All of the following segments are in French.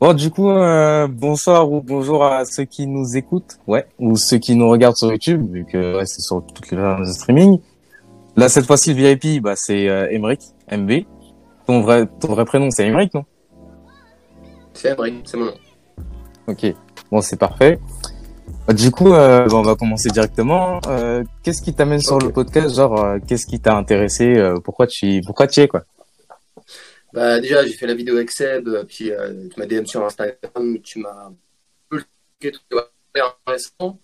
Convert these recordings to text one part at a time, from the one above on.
Bon, du coup, euh, bonsoir ou bonjour à ceux qui nous écoutent, ouais, ou ceux qui nous regardent sur YouTube, vu que ouais, c'est sur toutes les plateformes de streaming. Là, cette fois-ci, le VIP, bah, c'est euh, Emeric, MB. Ton vrai, ton vrai prénom, c'est Emeric, non? C'est Emeric, c'est mon nom. Ok, bon, c'est parfait. Bah, du coup, euh, bah, on va commencer directement. Euh, qu'est-ce qui t'amène sur le podcast? Genre, euh, qu'est-ce qui t'a intéressé? Euh, Pourquoi tu, pourquoi tu es, quoi? Bah, déjà, j'ai fait la vidéo avec Seb, euh, puis euh, tu m'as DM sur Instagram, tu m'as truc intéressant.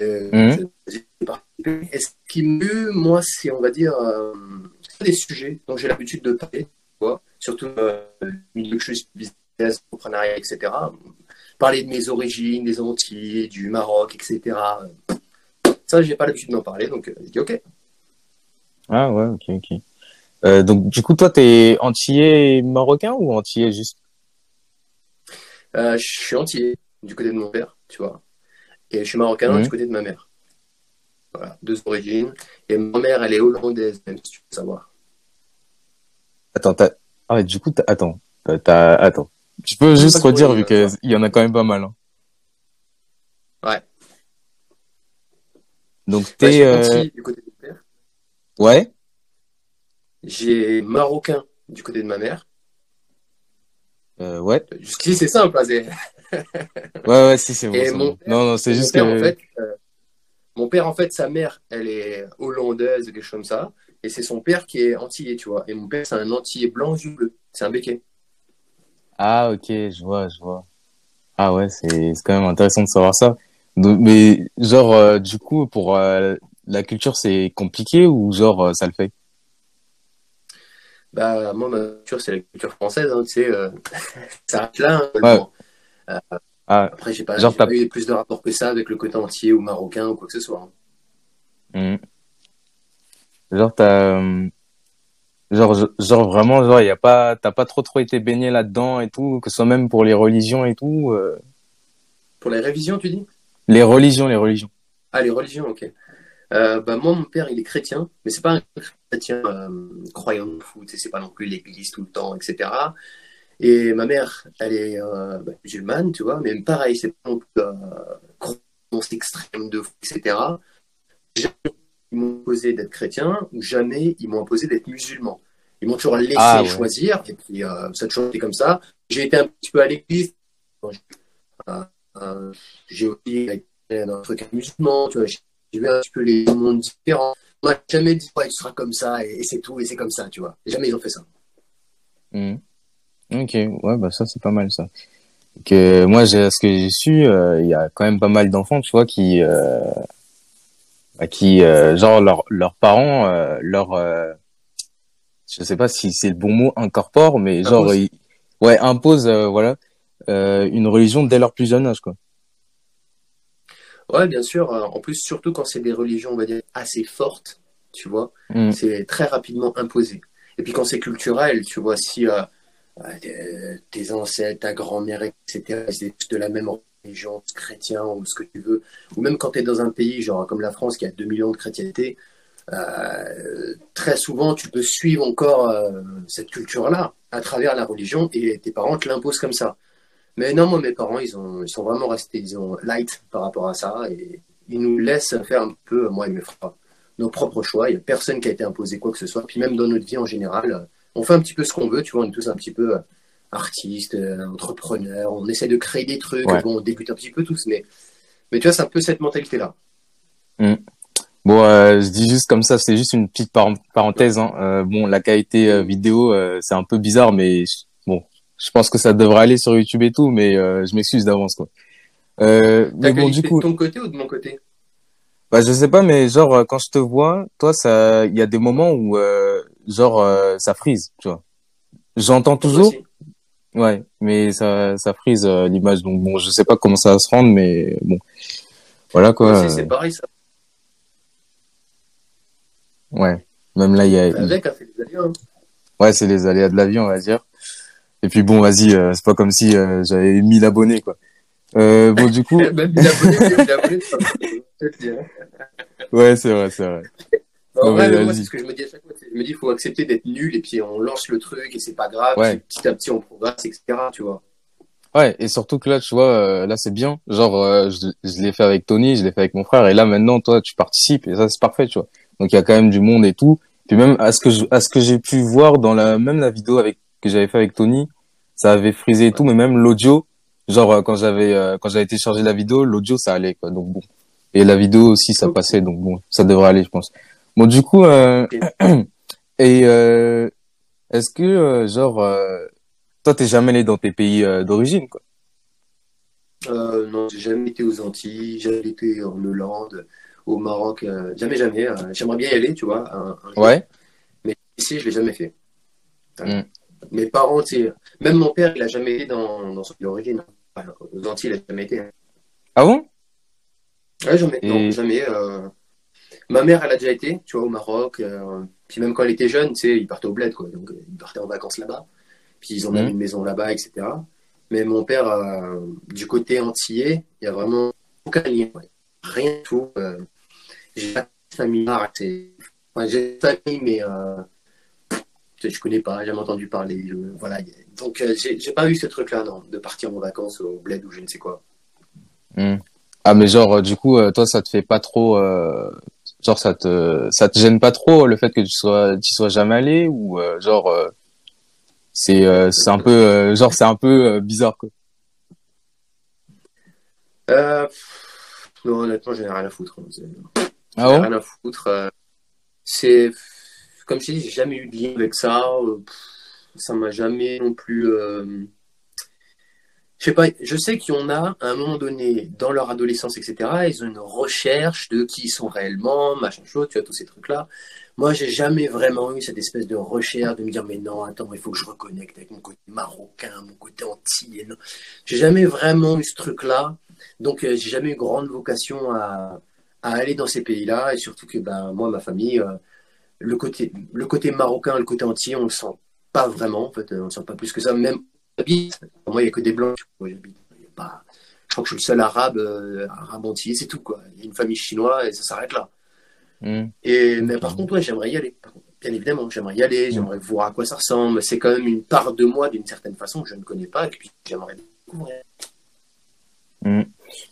Euh, participé. Et ce qui me moi, c'est, on va dire, euh, des sujets dont j'ai l'habitude de parler, tu vois, surtout euh, milieu que je suis business, entrepreneuriat, etc. Parler de mes origines, des Antilles, du Maroc, etc. Ça, j'ai pas l'habitude d'en parler, donc j'ai dit ok. Ah ouais, ok, ok. Euh, donc, du coup, toi, t'es antillais marocain ou antillais juste? Euh, je suis entier du côté de mon père, tu vois. Et je suis marocain Mhm. du côté de ma mère. Voilà, deux origines. Et ma mère, elle est hollandaise, même si tu veux savoir. Attends, t'as... Ah ouais, du coup, t'as... attends, t'as... attends. Tu peux juste redire vu bien, que il y en a quand même pas mal. Hein. Ouais. Donc Ouais, je t'es suis euh... du côté de mon père. ouais. J'ai marocain du côté de ma mère. Euh, ouais. Jusqu'ici, c'est simple. hein, Ouais, ouais, si c'est bon. Père- Non, non, c'est juste père, que. en fait, euh, mon père, en fait, sa mère, elle est hollandaise, quelque chose comme ça. Et c'est son père qui est antillais, tu vois. Et mon père, c'est un antillais blanc, yeux bleus. C'est un béquet. Ah ok, je vois, je vois. Ah ouais, c'est c'est quand même intéressant de savoir ça. Donc, mais genre, euh, du coup, pour euh, la culture, c'est compliqué ou genre ça le fait? Bah, moi, ma culture, c'est la culture française, hein, tu sais. euh, ça reste là. hein, Ouais. bon. Ah, Après, j'ai pas, Genre, eu plus de rapport que ça avec le côté entier ou marocain ou quoi que ce soit. hein. hum. Genre t'as, euh, genre, genre vraiment, genre y a pas, t'as pas trop trop été baigné là-dedans et tout, que ce soit même pour les religions et tout. euh, Pour les révisions, tu dis? Les religions, les religions. Ah, les religions, ok. Euh, bah, moi, mon père, il est chrétien, mais c'est pas un chrétien euh, croyant de sais, c'est pas non plus l'église tout le temps, etc. Et ma mère, elle est euh, bah, musulmane, tu vois, mais pareil, c'est pas non plus euh, croyance extrême de fou, etc. Jamais ils m'ont imposé d'être chrétien, ou jamais ils m'ont imposé d'être musulman. Ils m'ont toujours laissé Ah, ouais. choisir, et puis ça a toujours été comme ça. J'ai été un petit peu à l'église, j'ai aussi été dans un truc musulman, tu vois, j'ai vu un petit peu les mondes différents. On m'a jamais dit, ouais, tu seras comme ça, et, et c'est tout, et c'est comme ça, tu vois. Jamais ils ont fait ça. Mhm. Ok, ouais, bah ça c'est pas mal ça. Que moi, j'ai, ce que j'ai su, euh, il y a quand même pas mal d'enfants, tu vois, qui, euh, bah, qui, euh, genre leurs leurs parents, euh, leur, euh, je sais pas si c'est le bon mot, incorporent, mais genre, ils, ouais, imposent, euh, voilà, euh, une religion dès leur plus jeune âge, quoi. Ouais, bien sûr. euh, En plus, surtout quand c'est des religions, on va dire, assez fortes, tu vois, Mhm. c'est très rapidement imposé. Et puis quand c'est culturel, tu vois, si euh, euh, tes- ancêtres, ta grand-mère, etc., tous de la même religion, chrétien ou ce que tu veux, ou même quand tu es dans un pays genre comme la France qui a 2 millions de chrétienté, euh, très souvent tu peux suivre encore cette culture-là à travers la religion et tes parents te l'imposent comme ça. Mais non, moi, mes parents, ils, ont, ils sont vraiment restés, ils ont light par rapport à ça et ils nous laissent faire un peu, moi et mes frères, nos propres choix. Il n'y a personne qui a été imposé quoi que ce soit. Puis même dans notre vie en général, euh, on fait un petit peu ce qu'on veut, tu vois, on est tous un petit peu euh, artistes, euh, entrepreneurs, on essaie de créer des trucs. Ouais. Bon, on débute un petit peu tous, mais, mais tu vois, c'est un peu cette mentalité-là. Bon, euh, je dis juste comme ça, c'est juste une petite par- parenthèse. Hein. Euh, bon, la qualité vidéo, euh, c'est un peu bizarre, mais je- bon, je pense que ça devrait aller sur YouTube et tout, mais euh, je m'excuse d'avance, quoi. Euh, mais bon, du coup, de ton côté ou de mon côté? Bah, je sais pas, mais genre euh, quand je te vois, toi, ça, il y a des moments où euh, genre ça frise, tu vois. J'entends toujours, Aussi. ouais, mais ça, ça frise l'image. Donc bon, je sais pas comment ça va se rendre, mais bon, voilà quoi. C'est pareil, ça. ouais, même là, il y a, Avec, a fait des aléas. hein. Ouais, c'est les aléas de la vie, on va dire. Et puis bon, vas-y, euh, c'est pas comme si euh, j'avais 1000 abonnés, quoi. Euh, bon, du coup, Même 1000 abonnés, 1000 abonnés, c'est pas mal. Je te le dis, ouais, c'est vrai, c'est vrai. Non, vrai, mais moi, c'est ce que je me dis à chaque fois. Je me dis, faut accepter d'être nul et puis on lance le truc et c'est pas grave. Ouais. petit à petit, on progresse, etc. Tu vois. Ouais, et surtout que là, tu vois, euh, là c'est bien. Genre, je, je l'ai fait avec Tony, je l'ai fait avec mon frère, et là maintenant, toi, tu participes, et ça c'est parfait, tu vois. Donc il y a quand même du monde et tout. Puis même à ce que je, à ce que j'ai pu voir dans la même la vidéo avec que j'avais fait avec Tony, ça avait frisé et tout, mais même l'audio, genre euh, quand j'avais euh, quand j'avais téléchargé la vidéo, l'audio ça allait quoi. Donc bon. Et la vidéo aussi ça passait, donc bon, ça devrait aller, je pense. Bon, du coup, euh, et euh, est-ce que genre toi t'es jamais allé dans tes pays d'origine quoi? Non, j'ai jamais été aux Antilles, j'ai été en Hollande, au Maroc, jamais, jamais. euh, J'aimerais bien y aller, tu vois, un, un jour. Ouais. Mais ici, je l'ai jamais fait. Ouais. Mes parents, même mon père, il a jamais été dans, dans son pays d'origine. Enfin, aux Antilles, il a jamais été. Ah bon? Ouais, jamais. Et- Non, jamais. euh, Ma mère, elle a déjà été, tu vois, au Maroc. euh, Puis même quand elle était jeune, tu sais, ils partaient au bled, quoi. Donc, ils partaient en vacances là-bas. Puis ils ont même une maison là-bas, etc. Mais mon père, euh, du côté antillais, il y a vraiment aucun lien. ouais. Rien du tout. J'ai pas de famille. J'ai une famille, mais je connais pas, j'ai jamais entendu parler. je- Voilà. Donc, euh, j'ai j'ai pas eu ce truc-là, non, de partir en vacances au bled ou je ne sais quoi. Hmm. Ah mais genre euh, du coup euh, toi ça te fait pas trop euh, genre ça te ça te gêne pas trop le fait que tu sois tu sois jamais allé ou euh, genre euh, c'est euh, un peu euh, genre c'est un peu euh, bizarre quoi. Euh, non, honnêtement, j'en ai rien à foutre. hein. Ah bon rien à foutre. euh, C'est comme je t'ai dit, j'ai jamais eu de lien avec ça. euh, Ça m'a jamais non plus. euh, Je sais pas. Je sais qu'il y en a à un moment donné dans leur adolescence, etc. Ils ont une recherche de qui ils sont réellement, machin chose. Tu vois tous ces trucs-là. Moi, j'ai jamais vraiment eu cette espèce de recherche de me dire mais non, attends, il faut que je reconnecte avec mon côté marocain, mon côté antillais. J'ai jamais vraiment eu ce truc-là. Donc, euh, j'ai jamais eu grande vocation à, à aller dans ces pays-là. Et surtout que ben, moi, ma famille, euh, le, côté, le côté marocain, le côté antillais, on le sent pas vraiment. En fait, on le sent pas plus que ça. Même j'habite, moi, il n'y a que des blancs. j'habite. Pas- Je crois que je suis le seul arabe, euh, arabe antillais, c'est tout. Quoi. Il y a une famille chinoise et ça s'arrête là. Hmm. Et, mais par contre, ouais, j'aimerais y aller. Bien évidemment, j'aimerais y aller, j'aimerais voir à quoi ça ressemble. C'est quand même une part de moi, d'une certaine façon, que je ne connais pas, et puis j'aimerais découvrir.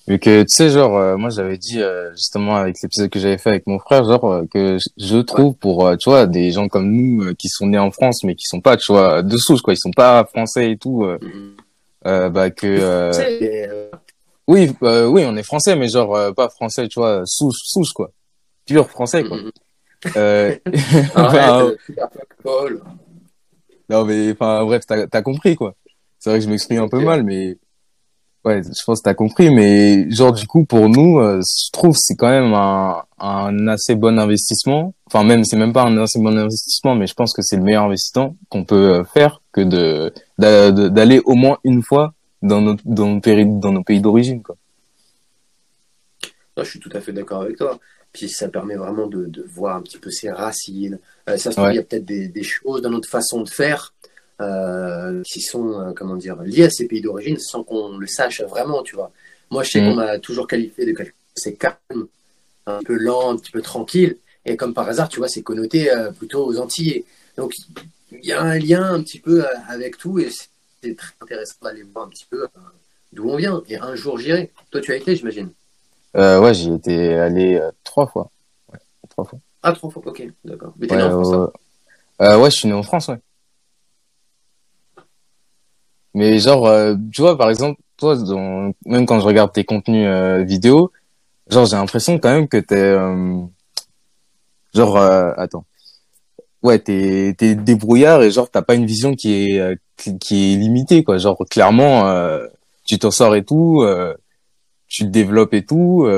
Vu que tu sais genre euh, moi j'avais dit euh, justement avec l'épisode que j'avais fait avec mon frère genre euh, que je- trouve pour euh, tu vois des gens comme nous euh, qui sont nés en France mais qui sont pas tu vois de souche quoi. Ils sont pas français et tout euh, bah que Oui, euh, oui, on est français, mais genre euh, pas français, tu vois, souche, souche quoi, pur français quoi. Euh, Arrête, euh, Paul. non mais enfin bref, t'as compris quoi. C'est vrai que je m'exprime un peu mal, mais ouais, je pense que t'as compris. Mais genre du coup pour nous, euh, je trouve que c'est quand même un, un assez bon investissement. Enfin même c'est même pas un assez bon investissement, mais je pense que c'est le meilleur investissement qu'on peut euh, faire que de d'a- de- d'aller au moins une fois dans nos dans nos pays dans nos pays d'origine quoi. Non, je suis tout à fait d'accord avec toi. Puis ça permet vraiment de, de voir un petit peu ses racines. Euh, ça se trouve, Ouais. il y a peut-être des, des choses dans notre façon de faire euh, qui sont, euh, comment dire, liées à ces pays d'origine sans qu'on le sache vraiment, tu vois. Moi, je sais qu'on m'a toujours qualifié de quelqu'un c'est calme, un peu lent, un petit peu tranquille. Et comme par hasard, tu vois, c'est connoté euh, plutôt aux Antillais. Donc, il y a un lien un petit peu avec tout et c'est très intéressant d'aller voir un petit peu d'où on vient. Et un jour, j'irai. Toi, tu as été, j'imagine. Euh, ouais, j'y étais allé euh, trois fois. Ouais, trois fois. Ah, trois fois, ok, d'accord. Mais t'es Ouais, né en France, hein. Euh, ouais, je suis né en France, ouais. Mais genre, euh, tu vois, par exemple, toi, dans- même quand je regarde tes contenus euh, vidéo, genre, j'ai l'impression quand même que t'es, euh, genre, attends, ouais, t'es, t'es débrouillard et genre, t'as pas une vision qui est, qui, est limitée, quoi. Genre, clairement, tu t'en sors et tout, tu te développes et tout,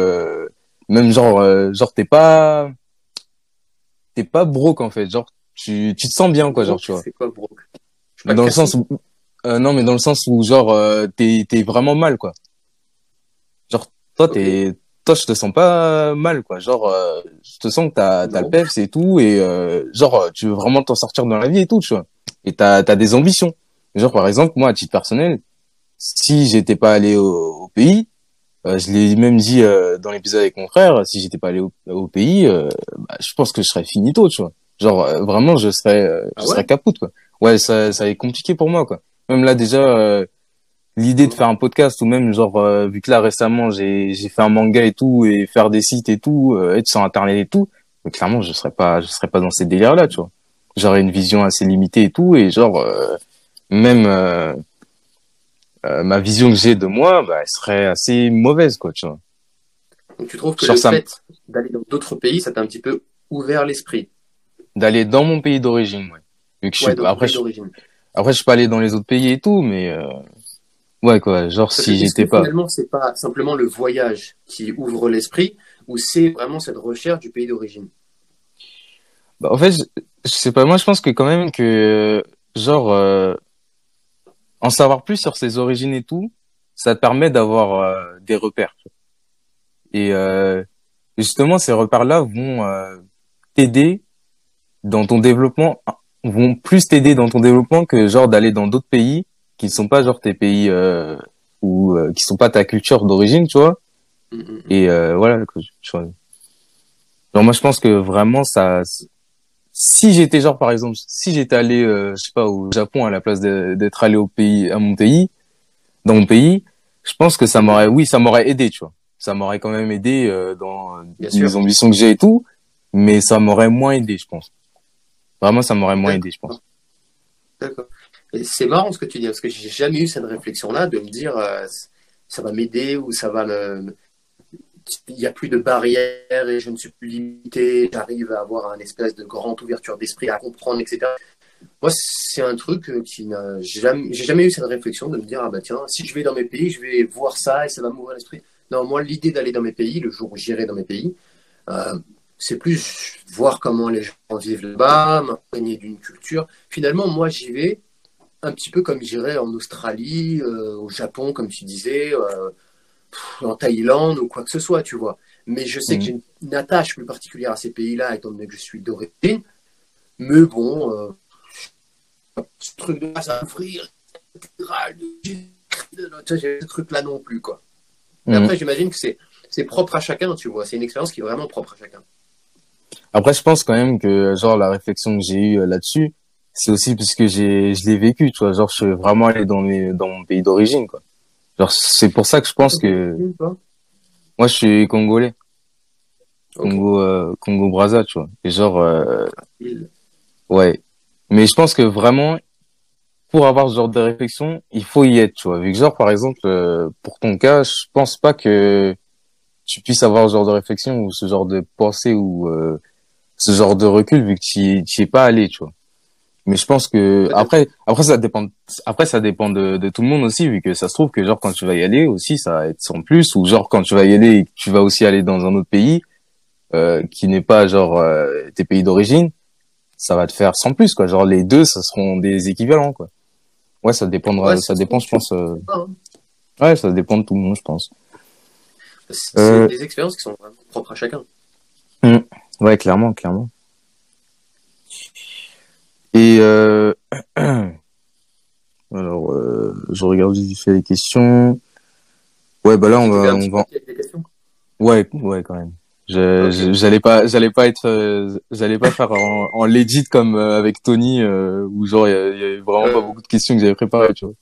même genre, genre, t'es pas, t'es pas broke en fait, genre, tu, tu te sens bien, quoi, genre, tu vois. C'est quoi, pas Dans le sens où, euh, non, mais dans le sens où, genre, euh, t'es, t'es vraiment mal, quoi. Genre, toi, t'es, toi, je te sens pas mal, quoi. Genre, euh, je te sens que t'as, t'as le peps et tout, et, euh, genre, tu veux vraiment t'en sortir dans la vie et tout, tu vois. Et t'as, t'as des ambitions. Genre, par exemple, moi, à titre personnel, si j'étais pas allé au, au pays, euh, je l'ai même dit euh, dans l'épisode avec mon frère, si j'étais pas allé au, au pays, euh, bah, je pense que je serais finito, tu vois. Genre, euh, vraiment, je serais, euh, je Ah ouais? serais capote, quoi. Ouais, ça, ça est compliqué pour moi, quoi. Même là, déjà, euh, l'idée de faire un podcast ou même genre euh, vu que là récemment j'ai j'ai fait un manga et tout et faire des sites et tout euh, être sur internet et tout mais clairement je serais pas je serais pas dans ces délires là tu vois. J'aurais une vision assez limitée et tout et genre euh, même ma vision que j'ai de moi bah elle serait assez mauvaise quoi tu vois. Donc tu trouves que Genre le fait d'aller dans d'autres pays, ça t'a un petit peu ouvert l'esprit? D'aller dans mon pays d'origine ouais. Vu que je suis après je, d'origine. Après je suis pas allé dans les autres pays et tout mais euh, ouais quoi genre si j'étais pas Finalement, c'est pas simplement le voyage qui ouvre l'esprit, ou c'est vraiment cette recherche du pays d'origine? Bah, en fait, je, je sais pas, moi je pense que quand même que, genre, euh, en savoir plus sur ses origines et tout, ça te permet d'avoir euh, des repères. Et euh, justement, ces repères-là vont euh, t'aider dans ton développement, vont plus t'aider dans ton développement que genre d'aller dans d'autres pays qui ne sont pas genre tes pays euh, ou euh, qui sont pas ta culture d'origine, tu vois. Et euh, voilà. Genre moi je pense que vraiment ça si j'étais genre par exemple si j'étais allé euh, je sais pas au Japon à la place d'être allé au pays à mon pays dans mon pays, je pense que ça m'aurait oui, ça m'aurait aidé, tu vois. Ça m'aurait quand même aidé euh, dans Bien les sûr. ambitions que j'ai et tout, mais ça m'aurait moins aidé, je pense. Vraiment ça m'aurait moins aidé, je pense. D'accord. C'est marrant ce que tu dis, parce que j'ai jamais eu cette réflexion-là de me dire euh, ça va m'aider ou ça va me. Il n'y a plus de barrières et je ne suis plus limité, j'arrive à avoir un espèce de grande ouverture d'esprit, à comprendre, etc. Moi, c'est un truc euh, qui n'a jamais. Jamais eu cette réflexion de me dire ah bah tiens, si je vais dans mes pays, je vais voir ça et ça va m'ouvrir l'esprit. Non, moi, l'idée d'aller dans mes pays, le jour où j'irai dans mes pays, euh, c'est plus voir comment les gens vivent là-bas, m'imprégner d'une culture. Finalement, moi, j'y vais un petit peu comme j'irais en Australie, euh, au Japon, comme tu disais, euh, en Thaïlande ou quoi que ce soit, tu vois. Mais je sais que Mhm. j'ai une, attache plus particulière à ces pays-là, étant donné que je suis d'origine. Mais bon, euh, ce truc de ça j'ai ce truc-là non plus, quoi. Mais Mhm. après, j'imagine que c'est propre à chacun, tu vois. C'est une expérience qui est vraiment propre à chacun. Après, je pense quand même que genre la réflexion que j'ai eue euh, là-dessus, c'est aussi parce que j'ai je l'ai vécu, tu vois. Genre, je suis vraiment allé dans mes dans mon pays d'origine, quoi. Genre, c'est pour ça que je pense que moi, je suis congolais. Congo euh, Congo Brazza, tu vois. Et genre, euh, ouais. Mais je pense que vraiment, pour avoir ce genre de réflexion, il faut y être, tu vois. Vu que genre, par exemple, euh, pour ton cas, je pense pas que tu puisses avoir ce genre de réflexion ou ce genre de pensée ou euh, ce genre de recul vu que tu y tu y es pas allé, tu vois. Mais je pense que après, après ça dépend, après ça dépend de, de tout le monde aussi, vu que ça se trouve que genre quand tu vas y aller aussi, ça va être sans plus, ou genre quand tu vas y aller et que tu vas aussi aller dans un autre pays euh, qui n'est pas genre euh, tes pays d'origine, ça va te faire sans plus quoi. Genre les deux, ça seront des équivalents quoi. Ouais, ça dépendra, Ouais, ça dépend, je pense. euh, Hein. Ouais, ça dépend de tout le monde, je pense. C'est des expériences qui sont vraiment propres à chacun. Ouais, clairement, clairement. Et euh... alors, euh, je regarde vite fait les questions. Ouais, bah là on va, on va. Ouais, ouais, quand même. J'allais pas, j'allais pas être, euh, j'allais pas faire en, en legit comme euh, avec Tony où où genre il y, y avait vraiment Euh. pas beaucoup de questions que j'avais préparées, tu vois.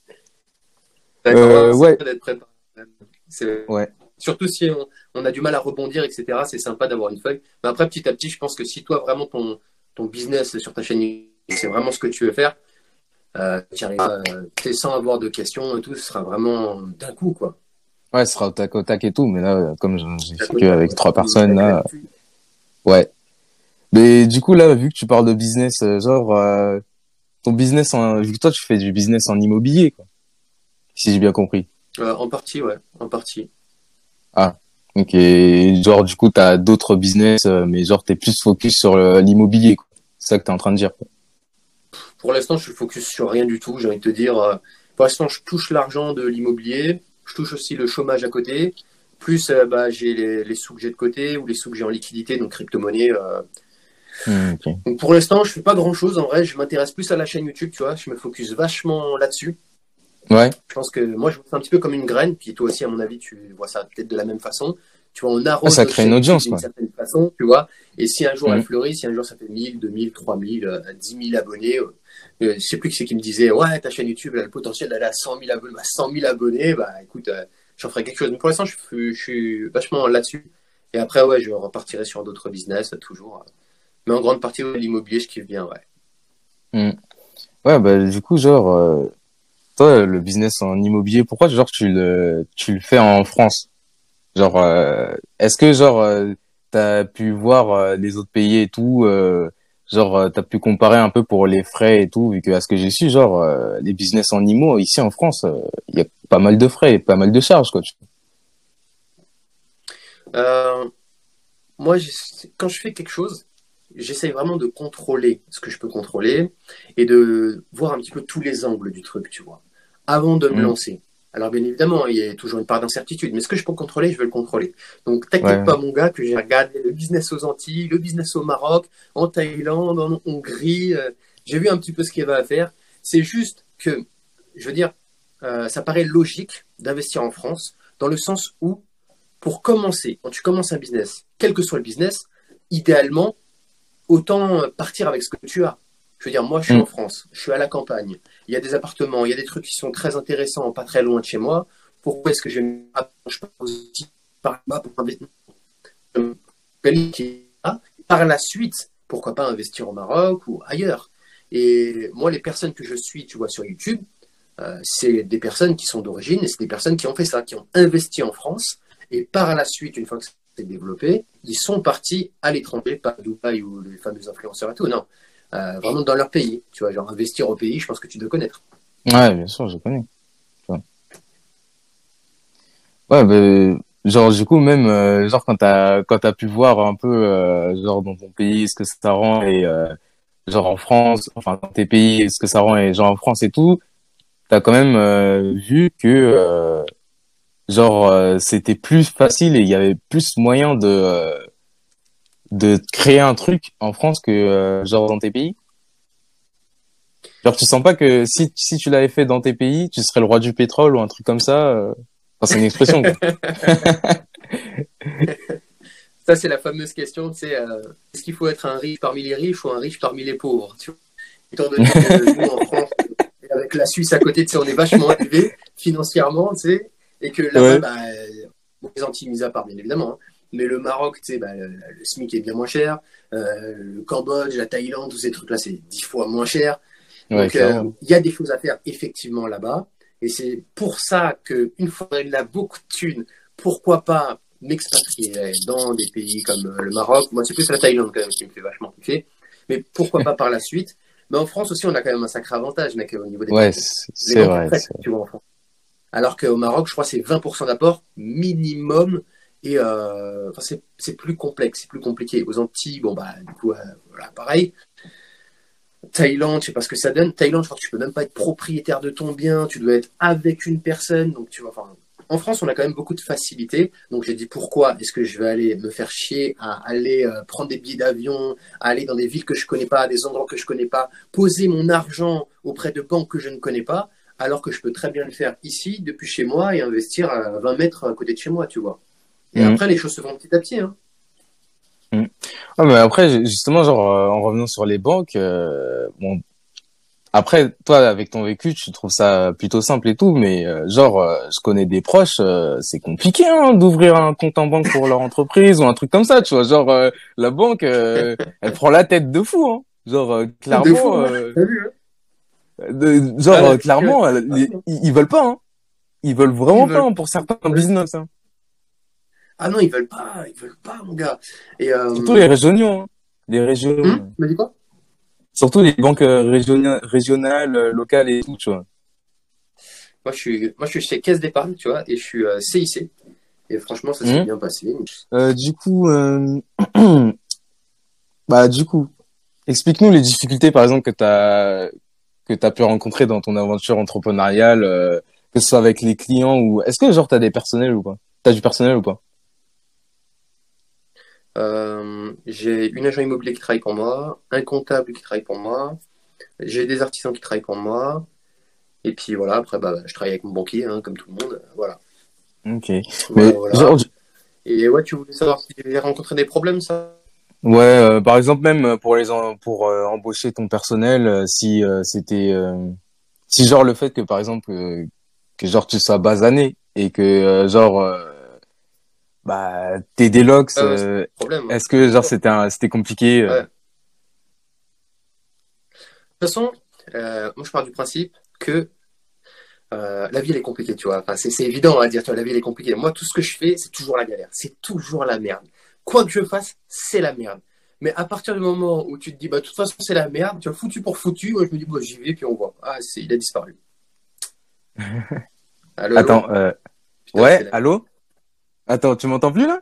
D'accord, Euh, ouais. d'être préparé. Ouais. Surtout si on, on a du mal à rebondir, etc. C'est sympa d'avoir une feuille. Mais après, petit à petit, je pense que si toi, vraiment, ton, ton business sur ta chaîne, c'est vraiment ce que tu veux faire, euh, tu arrives à- t'es sans avoir de questions et tout, ce sera vraiment d'un coup, quoi. Ouais, ce sera au tac au tac et tout, mais là, comme j'ai fait que avec trois personnes là. Ouais. Mais du coup, là, vu que tu parles de business, euh, genre, euh, ton business en, vu que toi, tu fais du business en immobilier, quoi. Si j'ai bien compris. Euh, en partie, ouais, en partie. Ok. Et genre, du coup, t'as d'autres business, euh, mais genre, t'es plus focus sur le- l'immobilier. C'est ça que t'es en train de dire, quoi. Pour l'instant, je suis focus sur rien du tout. J'ai envie de te dire, euh, pour l'instant, je touche l'argent de l'immobilier. Je touche aussi le chômage à côté. Plus, euh, bah, j'ai les, les sous que j'ai de côté ou les sous que j'ai en liquidité, donc crypto-monnaie. euh. Hmm, ok. Donc pour l'instant, je fais pas grand-chose. En vrai, je m'intéresse plus à la chaîne YouTube, tu vois. Je me focus vachement là-dessus. Ouais. Je pense que moi, je vois ça un petit peu comme une graine. Puis toi aussi, à mon avis, tu vois ça peut-être de la même façon. Tu vois, on arrose Ah, ça crée une audience, d'une certaine façon, tu vois. Et si un jour elle Mhm. fleurit, si un jour ça fait 1000, 2000, 3000, euh, 10 000 abonnés, euh, euh, je sais plus qui c'est qui me disait, ouais, ta chaîne YouTube, elle a le potentiel d'aller à 100 000 abonnés. Bah, 100 000 abonnés, bah écoute, euh, j'en ferai quelque chose. Mais pour l'instant, je, suis- je suis vachement là-dessus. Et après, ouais, je repartirai sur d'autres business, euh, toujours. Mais en grande partie, ouais, l'immobilier, je kiffe bien, ouais. Ouais, bah, du coup, genre, euh, le business en immobilier, pourquoi, genre, tu le, tu le fais en France? Genre, euh, est-ce que, genre, euh, t'as pu voir euh, les autres pays et tout, euh, genre, t'as pu comparer un peu pour les frais et tout, vu que, à ce que j'ai su, genre, les business en IMO, ici en France, il y a pas mal de frais et pas mal de charges, quoi. tu- moi, quand je fais quelque chose, j'essaye vraiment de contrôler ce que je peux contrôler et de voir un petit peu tous les angles du truc, tu vois, avant de me Mm. lancer. Alors, bien évidemment, il y a toujours une part d'incertitude, mais ce que je peux contrôler, je vais le contrôler. Donc, t'inquiète Ouais. pas, mon gars, que j'ai regardé le business aux Antilles, le business au Maroc, en Thaïlande, en Hongrie. euh, j'ai vu un petit peu ce qu'il y avait à faire. C'est juste que, je veux dire, euh, ça paraît logique d'investir en France, dans le sens où pour commencer, quand tu commences un business, quel que soit le business, idéalement, autant partir avec ce que tu as. Je veux dire, moi, je suis Mm. en France, je suis à la campagne, il y a des appartements, il y a des trucs qui sont très intéressants, pas très loin de chez moi. Pourquoi est-ce que je aussi par là pour investir Euh, Par la suite, pourquoi pas investir au Maroc ou ailleurs Et moi, les personnes que je suis, tu vois, sur YouTube, euh, c'est des personnes qui sont d'origine et c'est des personnes qui ont fait ça, qui ont investi en France et par la suite, une fois que c'est développé, ils sont partis à l'étranger, pas à Dubaï ou les fameux influenceurs et tout, non. Euh, vraiment dans leur pays, tu vois, genre investir au pays, je pense que tu dois connaître. Ouais, bien sûr, je connais. Ouais, ouais genre, du coup, même, euh, genre, quand t'as, quand t'as pu voir un peu, euh, genre, dans ton pays, ce que ça rend et, euh, genre, en France, enfin, dans tes pays, ce que ça rend et, genre, en France et tout, t'as quand même, vu que, genre, c'était plus facile et il y avait plus moyen de, de créer un truc en France que, euh, genre, dans tes pays? Genre, tu sens pas que si, si tu l'avais fait dans tes pays, tu serais le roi du pétrole ou un truc comme ça. euh, Enfin, c'est une expression, quoi. Ça, c'est la fameuse question, tu sais, euh, est-ce qu'il faut être un riche parmi les riches ou un riche parmi les pauvres tu vois? Étant donné que nous, en France, et avec la Suisse à côté, tu sais, on est vachement élevé financièrement, tu sais, et que là-bas, Ouais. bah, les Antilles mis à part, bien évidemment, hein, mais le Maroc, tu sais, bah, le, le SMIC est bien moins cher, euh, le Cambodge, la Thaïlande, tous ces trucs-là, c'est dix fois moins cher. Ouais, Donc, euh, il y a des choses à faire effectivement là-bas. Et c'est pour ça que une fois qu'il a beaucoup de thunes, pourquoi pas m'expatrier dans des pays comme euh, le Maroc. Moi, c'est plus la Thaïlande quand même qui me fait vachement kiffer. Mais pourquoi pas par la suite. Mais en France aussi, on a quand même un sacré avantage, mec, au niveau des Ouais, c'est vrai. vrai. tu vois, en France. Alors qu'au Maroc, je crois que c'est 20% d'apport minimum. Et euh, enfin, c'est plus complexe, c'est plus compliqué. Aux Antilles, bon, bah, du coup, euh, voilà, pareil. Thaïlande, je sais pas ce que ça donne. Thaïlande, je tu peux même pas être propriétaire de ton bien, tu dois être avec une personne. Donc, tu vois, enfin, en France, on a quand même beaucoup de facilité. Donc, j'ai dit pourquoi est-ce que je vais aller me faire chier à aller euh, prendre des billets d'avion, à aller dans des villes que je connais pas, des endroits que je connais pas, poser mon argent auprès de banques que je ne connais pas, alors que je peux très bien le faire ici, depuis chez moi, et investir à 20 mètres à côté de chez moi, tu vois. Et Mhm. après, les choses se font petit à petit. Hein. Ouais, mais après, ju- justement, genre, euh, en revenant sur les banques, euh, bon, après, toi, avec ton vécu, tu trouves ça plutôt simple et tout, mais euh, genre, euh, je connais des proches, euh, c'est compliqué, hein, d'ouvrir un compte en banque pour leur entreprise ou un truc comme ça, tu vois. Genre, euh, la banque, euh, elle prend la tête de fou, hein. Genre, clairement, fou, ouais. euh, vu, hein de- genre, Ah clairement, ils, ils veulent pas, hein. Ils veulent vraiment Ils pas, hein, pour certains business, hein. Ah non, ils veulent pas, ils veulent pas, mon gars. Et, euh, Surtout les régionaux, hein. Les régionaux. hum, tu m'as dit quoi? Surtout les banques euh, régionales, régionales, euh, locales et tout, tu vois. Moi, je suis, moi, je suis chez Caisse d'épargne, tu vois, et je suis euh, CIC. Et franchement, ça s'est Mhm. bien passé. Euh, du coup, bah du coup, explique-nous les difficultés, par exemple, que t'as que t'as pu rencontrer dans ton aventure entrepreneuriale, que ce soit avec les clients ou est-ce que genre t'as des personnels ou pas? T'as du personnel ou pas? Euh, j'ai une agent immobilier qui travaille pour moi, un comptable qui travaille pour moi, j'ai des artisans qui travaillent pour moi, et puis voilà, après, bah, je travaille avec mon banquier, hein, comme tout le monde, voilà. Ok. Mais voilà. Et ouais, tu voulais savoir si tu avais rencontré des problèmes, ça? Ouais, euh, par exemple même pour les en- pour euh, embaucher ton personnel, euh, si euh, c'était euh, si genre le fait que par exemple euh, que genre tu sois basané et que euh, genre euh, bah t'es Delox, Ah euh. De est-ce que genre c'était c'était compliqué euh, Ouais. toute façon, euh, moi je pars du principe que la vie elle est compliquée, tu vois. Enfin, c'est c'est évident à dire, tu vois, la vie elle est compliquée. Moi, tout ce que je fais, c'est toujours la galère. C'est toujours la merde. Quoi que je fasse, c'est la merde. Mais à partir du moment où tu te dis, bah, de toute façon, c'est la merde, tu vois, foutu pour foutu, moi je me dis, bon, j'y vais, puis on voit. Ah, c'est, il a disparu. Allô, Attends, Putain, ouais, allô? Attends, tu m'entends plus là?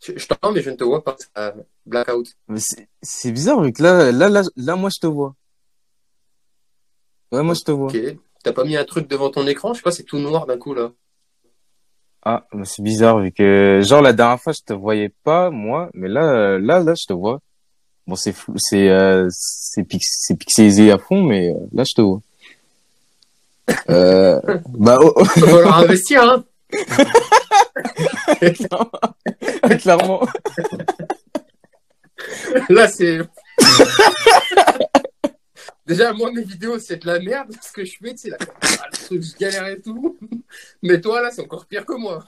Je, je t'entends, mais je ne te vois pas. Blackout. Mais c'est bizarre vu que là là là là moi je te vois. Ouais, moi je te vois. Ok. T'as pas mis un truc devant ton écran? Je sais pas, c'est tout noir d'un coup là. Ah, c'est bizarre vu que genre la dernière fois je te voyais pas moi, mais là euh, là là je te vois. Bon c'est flou, c'est euh, c'est pix, pixelisé à fond mais euh, là je te vois. Euh, bah oh, oh, Il va falloir investir, hein clairement. Là, c'est. Déjà, moi, mes vidéos, c'est de la merde. Ce que je fais, c'est la... ah, le truc, je galère et tout. Mais toi, là, c'est encore pire que moi.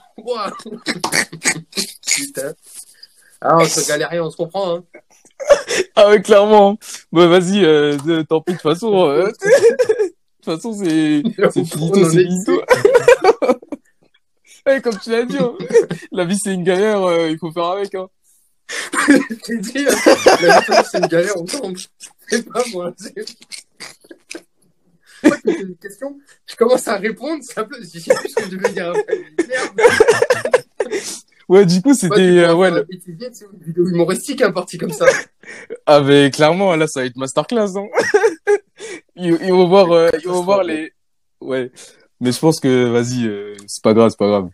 Putain. Ah, on se galère, on se comprend. Hein. Ah ouais clairement. Bah vas-y, euh, tant pis de toute façon. euh, de toute façon c'est c'est finito, finito. Ouais, comme tu l'as dit, hein. la vie c'est une galère, euh, il faut faire avec. Hein. Je t'ai dit, hein, la vie, c'est une galère, on tombe. C'est pas moi. poses une question, je commence à répondre, c'est un peu. Je sais plus ce que je dire après. Merde. Ouais, du coup c'était euh, ouais, le- un une vidéo humoristique, hein, partie comme ça. Ah mais clairement là ça va être masterclass hein. ils, ils vont voir euh, ils vont voir les ouais mais je pense que vas-y euh, c'est pas grave c'est pas grave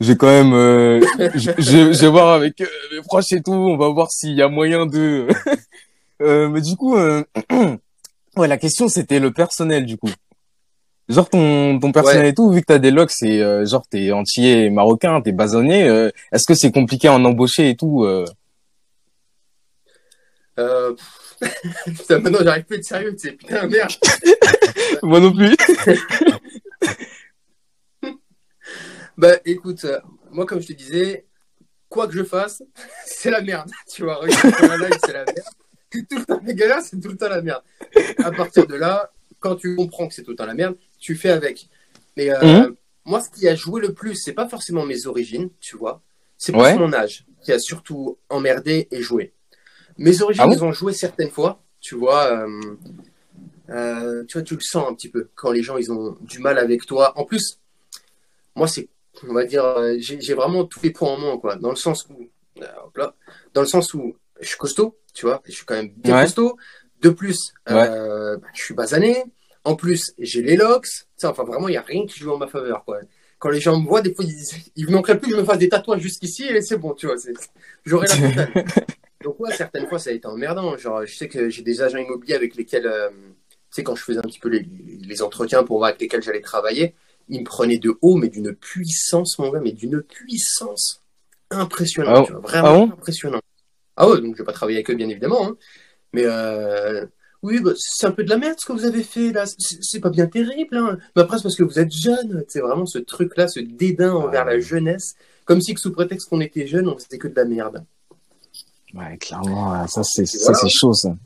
j'ai quand même euh, je, je je vais voir avec euh, mes proches et tout on va voir s'il y a moyen de euh, mais du coup euh, ouais la question c'était le personnel du coup genre ton ton personnel et tout vu que t'as des locks et euh, genre t'es entier marocain t'es basonné euh, est-ce que c'est compliqué à en embaucher et tout euh... Euh... Putain, maintenant, j'arrive plus à être sérieux, tu sais. Putain, merde. moi non plus Bah, écoute, euh, moi, comme je te disais, quoi que je fasse, c'est la merde. Tu vois, c'est la merde. Tout le temps la galère, c'est tout le temps la merde. À partir de là, quand tu comprends que c'est tout le temps la merde, tu fais avec. Mais euh, Mhm. moi, ce qui a joué le plus, c'est pas forcément mes origines, tu vois. C'est plus Ouais. mon âge qui a surtout emmerdé et joué. Mes origines, Ah bon ils ont joué certaines fois, tu vois. euh, euh, tu vois, tu le sens un petit peu quand les gens ils ont du mal avec toi. En plus, moi c'est, on va dire, euh, j'ai vraiment tous les points en moins quoi. Dans le sens où, euh, hop là, dans le sens où je suis costaud, tu vois, je suis quand même bien Ouais. costaud. De plus, euh, bah, je suis basané. En plus, j'ai les locks. Tu sais, enfin vraiment, il y a rien qui joue en ma faveur quoi. Quand les gens me voient, des fois, ils, ils manqueraient plus que je me fasse des tatouages jusqu'ici et c'est bon, tu vois. J'aurais la. Donc ouais, certaines fois ça a été emmerdant. Genre, je sais que j'ai des agents immobiliers avec lesquels, euh, tu sais, quand je faisais un petit peu les, les entretiens pour voir avec lesquels j'allais travailler, ils me prenaient de haut, mais d'une puissance, mon gars, mais d'une puissance impressionnante. Ah bon tu vois, vraiment Ah bon impressionnant. Ah ouais, donc je vais pas travailler avec eux, bien évidemment. hein. Mais euh, oui, bah, c'est un peu de la merde ce que vous avez fait là. C'est pas bien terrible. Hein. Mais après, c'est parce que vous êtes jeune. C'est vraiment ce truc-là, ce dédain envers ouais. la jeunesse. Comme si que sous prétexte qu'on était jeune, on faisait que de la merde. Ouais, clairement, ça c'est Voilà. chaud ça.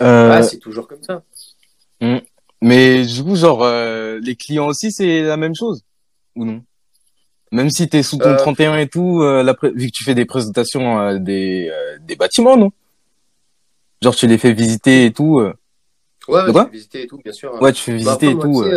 Euh, Ah, c'est toujours comme ça. Mais du coup, genre euh, les clients aussi, c'est la même chose ou non? Même si t'es sous ton Euh, 31 et tout, euh, la pré- vu que tu fais des présentations euh, des euh, des bâtiments, non? Genre tu les fais visiter et tout. euh. Ouais, ouais, je vais visiter et tout, bien sûr. Ouais, tu fais Bah, visiter après, et moi, tout. tu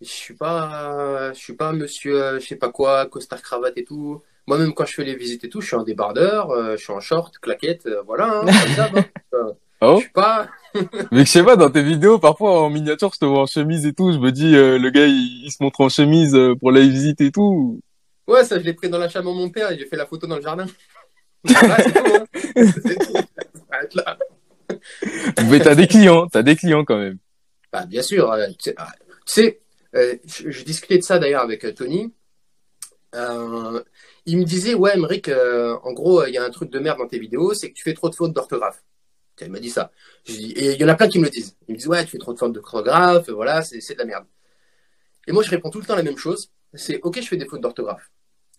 je suis pas, je suis pas monsieur, je sais pas quoi, costard cravate et tout. Moi-même, quand je fais les visites et tout, je suis en débardeur, euh, je suis en short, claquette, voilà, hein, comme ça. hein. Oh Je suis pas. Mais je sais pas, dans tes vidéos, parfois en miniature, je te vois en chemise et tout. Je me dis, euh, le gars, il, il se montre en chemise euh, pour la visite et tout. Ouais, ça, je l'ai pris dans la chambre de mon père et j'ai fait la photo dans le jardin. C'est tout. Hein. C'est tout. Ça s'arrête là. Mais t'as des clients, t'as des clients quand même. Bah, bien sûr. euh, tu sais, ah, sais, euh, je, je discutais de ça d'ailleurs avec Tony. Il me disait, ouais, Emmerich, en gros, il y a un truc de merde dans tes vidéos, c'est que tu fais trop de fautes d'orthographe. Il m'a dit ça. et il y en a plein qui me le disent. Ils me disent, ouais, tu fais trop de fautes d'orthographe, voilà, c'est de la merde. Et moi, je réponds tout le temps la même chose. C'est, ok, je fais des fautes d'orthographe.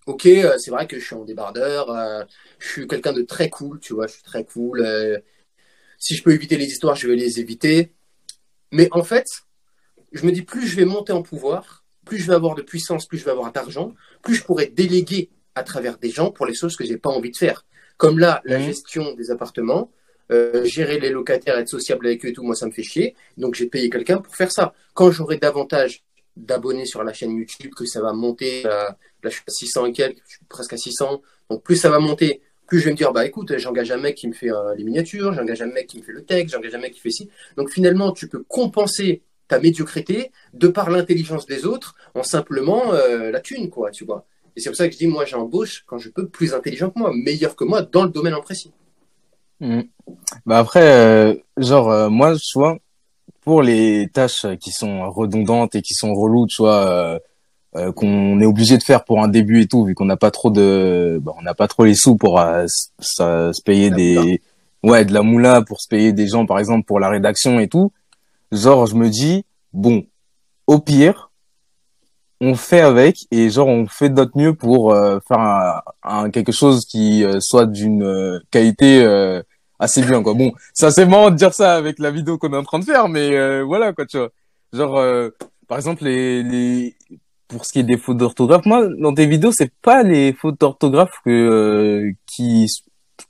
Ok, euh, c'est vrai que je suis en débardeur, euh, je suis quelqu'un de très cool, tu vois, je suis très cool. Euh, si je peux éviter les histoires, je vais les éviter. Mais en fait, je me dis, plus je vais monter en pouvoir, plus je vais avoir de puissance, plus je vais avoir d'argent, plus je pourrai déléguer à travers des gens pour les choses que j'ai pas envie de faire. Comme là, la mmh. gestion des appartements, gérer les locataires, être sociable avec eux et tout, moi ça me fait chier. Donc j'ai payé quelqu'un pour faire ça. Quand j'aurai davantage d'abonnés sur la chaîne YouTube, que ça va monter, euh, là je suis à 600 et quelques, je suis presque à 600, donc plus ça va monter, plus je vais me dire, bah écoute, j'engage un mec qui me fait euh, les miniatures, j'engage un mec qui me fait le texte, j'engage un mec qui fait ci. Donc finalement, tu peux compenser ta médiocrité de par l'intelligence des autres en simplement euh, la thune, quoi, tu vois. Et c'est pour ça que je dis, moi j'embauche quand je peux plus intelligent que moi, meilleur que moi dans le domaine en précis. Mmh. Bah après, genre, moi, souvent, pour les tâches qui sont redondantes et qui sont reloues, tu vois, euh, euh, qu'on est obligé de faire pour un début et tout, vu qu'on n'a pas trop de, bah, on n'a pas trop les sous pour euh, se payer des, ouais, de la moula pour se payer des gens, par exemple, pour la rédaction et tout. Genre, je me dis, bon, au pire, on fait avec et genre on fait de notre mieux pour faire un, quelque chose qui soit d'une qualité assez bien quoi. Bon, ça c'est marrant de dire ça avec la vidéo qu'on est en train de faire, mais euh, voilà quoi, tu vois. Genre euh, par exemple les, les pour ce qui est des fautes d'orthographe, moi dans tes vidéos c'est pas les fautes d'orthographe que euh, qui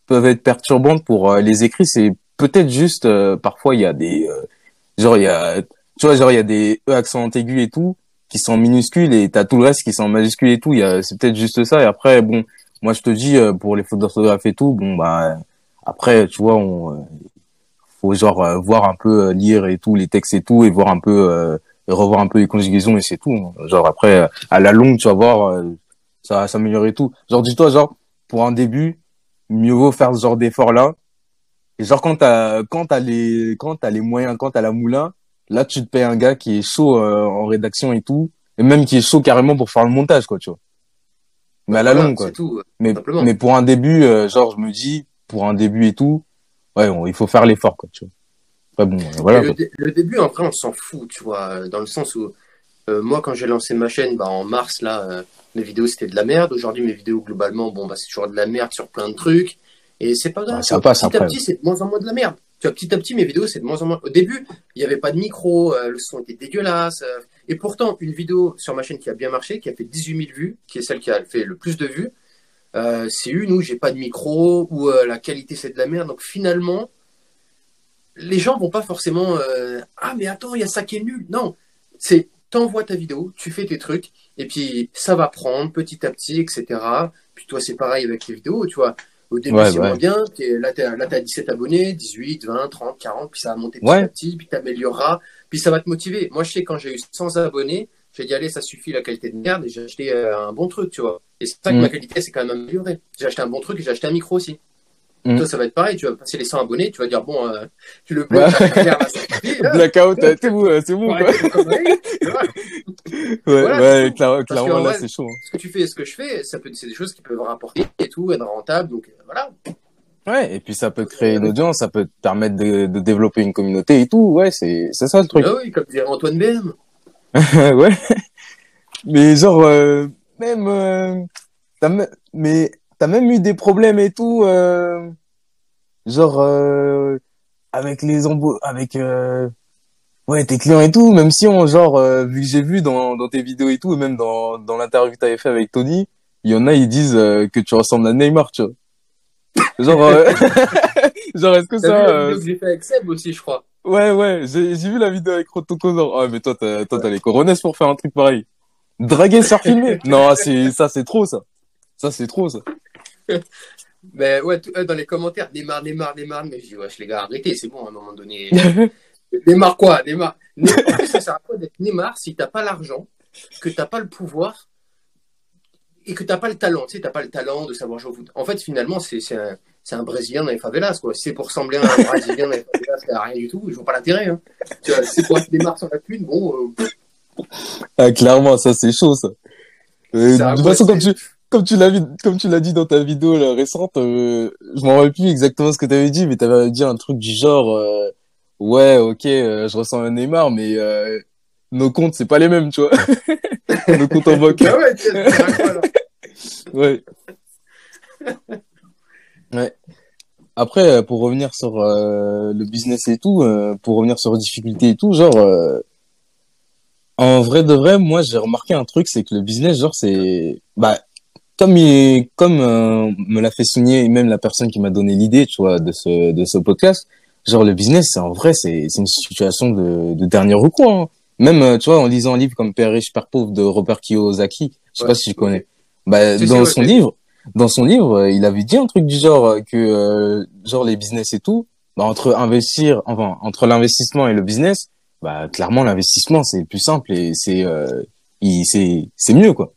peuvent être perturbantes pour les écrits, c'est peut-être juste parfois il y a des genre il y a tu vois genre il y a des e accents aigus et tout qui sont minuscules et t'as tout le reste qui sont majuscules et tout, il y a c'est peut-être juste ça et après bon moi je te dis pour les fautes d'orthographe et tout, bon bah après, tu vois, on euh, faut genre euh, voir un peu euh, lire et tout les textes et tout et voir un peu revoir un peu les conjugaisons et c'est tout. Hein. Genre après à la longue, tu vas voir ça va s'améliorer et tout. Genre dis-toi genre pour un début, mieux vaut faire ce genre d'effort là. Et genre quand t'as quand t'as les quand t'as les moyens, quand t'as la moulin, là tu te payes un gars qui est chaud en rédaction et tout et même qui est chaud carrément pour faire le montage quoi, tu vois. Mais à la longue quoi. Tout, mais mais pour un début genre je me dis pour un début et tout, ouais, il faut faire l'effort, quoi, tu vois. bon, voilà. Le, début, en vrai, on s'en fout, tu vois, dans le sens où, euh, moi, quand j'ai lancé ma chaîne, bah, en mars, là, euh, mes vidéos, c'était de la merde. Aujourd'hui, mes vidéos, globalement, bon, bah, c'est toujours de la merde sur plein de trucs. Et c'est pas grave. ça passe petit à petit, c'est de moins en moins de la merde. Petit à petit, mes vidéos, c'est de moins en moins. Au début, il n'y avait pas de micro, euh, le son était dégueulasse. et pourtant, une vidéo sur ma chaîne qui a bien marché, qui a fait 18 000 vues, qui est celle qui a fait le plus de vues, euh, c'est une où j'ai pas de micro, où euh, la qualité c'est de la merde. Donc finalement, les gens vont pas forcément euh, ah mais attends il y a ça qui est nul. Non, c'est t'envoies ta vidéo, tu fais tes trucs et puis ça va prendre petit à petit etc. Puis toi c'est pareil avec les vidéos, tu vois. Au début c'est moins bien, là tu as 17 abonnés, 18, 20, 30, 40, puis ça va monter petit à petit, puis t'amélioreras, puis ça va te motiver. Moi je sais quand j'ai eu 100 abonnés, j'ai dit allez ça suffit la qualité de merde et j'ai acheté un bon truc, tu vois. Et c'est ça que ma mm. qualité c'est quand même améliorée. J'ai acheté un bon truc et j'ai acheté un micro aussi. Mm. Toi, ça va être pareil, tu vas passer les 100 abonnés, tu vas dire, bon, euh, tu le bloques, Blackout, c'est bon, c'est bon, quoi. ouais, ouais, clairement, là, c'est chaud. Hein. Ce que tu fais et ce que je fais, ça peut, c'est des choses qui peuvent rapporter et tout, être rentable, donc euh, voilà. Ouais, et puis ça peut créer une audience, ça peut te permettre de, de développer une communauté et tout, ouais, c'est, c'est ça le truc. Ah oui, comme dirait Antoine BM. ouais. Mais genre, euh, même, euh, t'as, mais t'as même eu des problèmes et tout, euh, genre euh, avec les embauches, avec euh, ouais tes clients et tout. Même si on genre euh, vu que j'ai vu dans, dans tes vidéos et tout, et même dans dans l'interview que t'avais fait avec Tony, il y en a ils disent que tu ressembles à Neymar, tu vois. Genre, genre est-ce que ça vu j'ai fait avec Seb aussi, je crois. Ouais ouais, j'ai vu la vidéo avec Rotokono. Ah mais toi t'as toi t'as les coronesses pour faire un truc pareil. Draguer sur filmer Non, c'est ça, c'est trop ça. Ça, c'est trop ça. Mais ouais, euh, dans les commentaires, Neymar, Neymar, Neymar. Mais je dis, wesh, les gars, arrêtez, c'est bon, à un moment donné. Neymar quoi. Neymar? Ça sert à quoi d'être Neymar si t'as pas l'argent, que t'as pas le pouvoir et que t'as pas le talent? Tu sais, t'as pas le talent de savoir jouer au foot. En fait, finalement, c'est un, un, Brésilien dans les favelas, quoi. C'est pour ressembler à un Brésilien dans les favelas, c'est rien du tout. Je vois pas l'intérêt. Hein. Tu vois, c'est pour être Neymar sans la thune, bon. Euh, ah, clairement, ça c'est chaud ça. Euh, Ça, de toute façon, comme c'est- tu, comme tu l'as comme tu l'as dit dans ta vidéo là, récente, euh, je m'en rappelle plus exactement ce que tu avais dit, mais tu avais dit un truc du genre, euh, ouais, ok, euh, je ressens un Neymar, mais euh, nos comptes c'est pas les mêmes, tu vois. nos comptes en banque. Ah ouais. Ouais. Après, pour revenir sur le business et tout, pour revenir sur les difficultés et tout, genre, en vrai de vrai, moi j'ai remarqué un truc, c'est que le business, genre, c'est, bah, comme il, comme euh, me l'a fait signer même la personne qui m'a donné l'idée, tu vois, de ce de ce podcast, genre le business, c'est en vrai, c'est c'est une situation de, de dernier recours. hein. Même, euh, tu vois, en lisant un livre comme Père riche, Père pauvre de Robert Kiyosaki, je sais Ouais. pas si tu connais. Bah, dans son livre, dans son livre, euh, il avait dit un truc du genre euh, que euh, genre les business et tout, bah entre investir, enfin entre l'investissement et le business, bah clairement l'investissement c'est le plus simple et c'est euh, il- c'est c'est mieux quoi.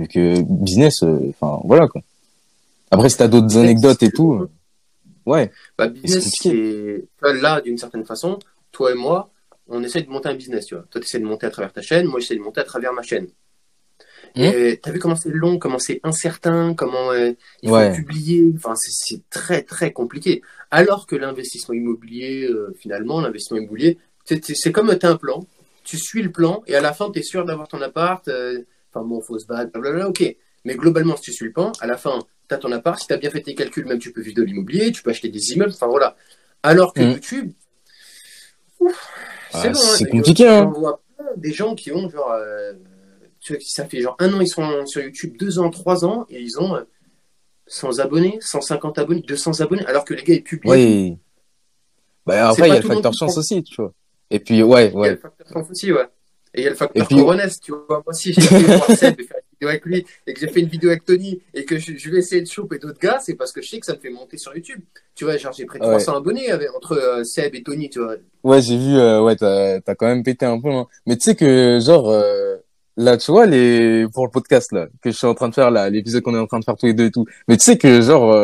Vu que business, euh, enfin voilà quoi. Après si t'as d'autres anecdotes et tout, euh, ouais, Bah, business, c'est. Là, d'une certaine façon, toi et moi, on essaie de monter un business, tu vois. Toi, tu essaies de monter à travers ta chaîne, moi, j'essaie de monter à travers ma chaîne. Mhm. Et t'as vu comment c'est long, comment c'est incertain, comment euh, il faut Ouais. publier. Enfin, c'est- très, très compliqué. Alors que l'investissement immobilier, euh, finalement, l'investissement immobilier, c'est- comme t'as un plan. Tu suis le plan et à la fin, tu es sûr d'avoir ton appart. euh, Enfin, bon, faut se battre, blablabla, ok. Mais globalement, si tu suis le plan, à la fin, tu as ton appart. Si tu as bien fait tes calculs, même tu peux vivre de l'immobilier, tu peux acheter des immeubles. Enfin, voilà. Alors que Mhm. YouTube, ouf, Ah, c'est long. hein. c'est compliqué, hein. Vois plein des gens qui ont genre. euh, tu vois, ça fait genre un an, ils sont sur YouTube, deux ans, trois ans, et ils ont euh, 100 abonnés, 150 abonnés, 200 abonnés, alors que les gars, ils publient. ouais. Bah C'est après il y a le facteur chance aussi, tu vois. Et puis ouais, Il y a ouais. le facteur chance aussi, ouais. Et il y a le facteur puis- coronas, tu vois. Moi aussi, j'ai Seb et faire une vidéo avec lui, et que j'ai fait une vidéo avec Tony, et que je, je vais essayer de choper d'autres gars, c'est parce que je sais que ça me fait monter sur YouTube. Tu vois, genre, j'ai pris Ouais. 300 abonnés avec, entre euh, Seb et Tony, tu vois. Ouais, j'ai vu, euh, ouais, t'as, t'as quand même pété un peu, hein. Mais tu sais que, genre, euh, là, tu vois, les, pour le podcast, là, que je suis en train de faire, là, l'épisode qu'on est en train de faire tous les deux et tout. Mais tu sais que, genre,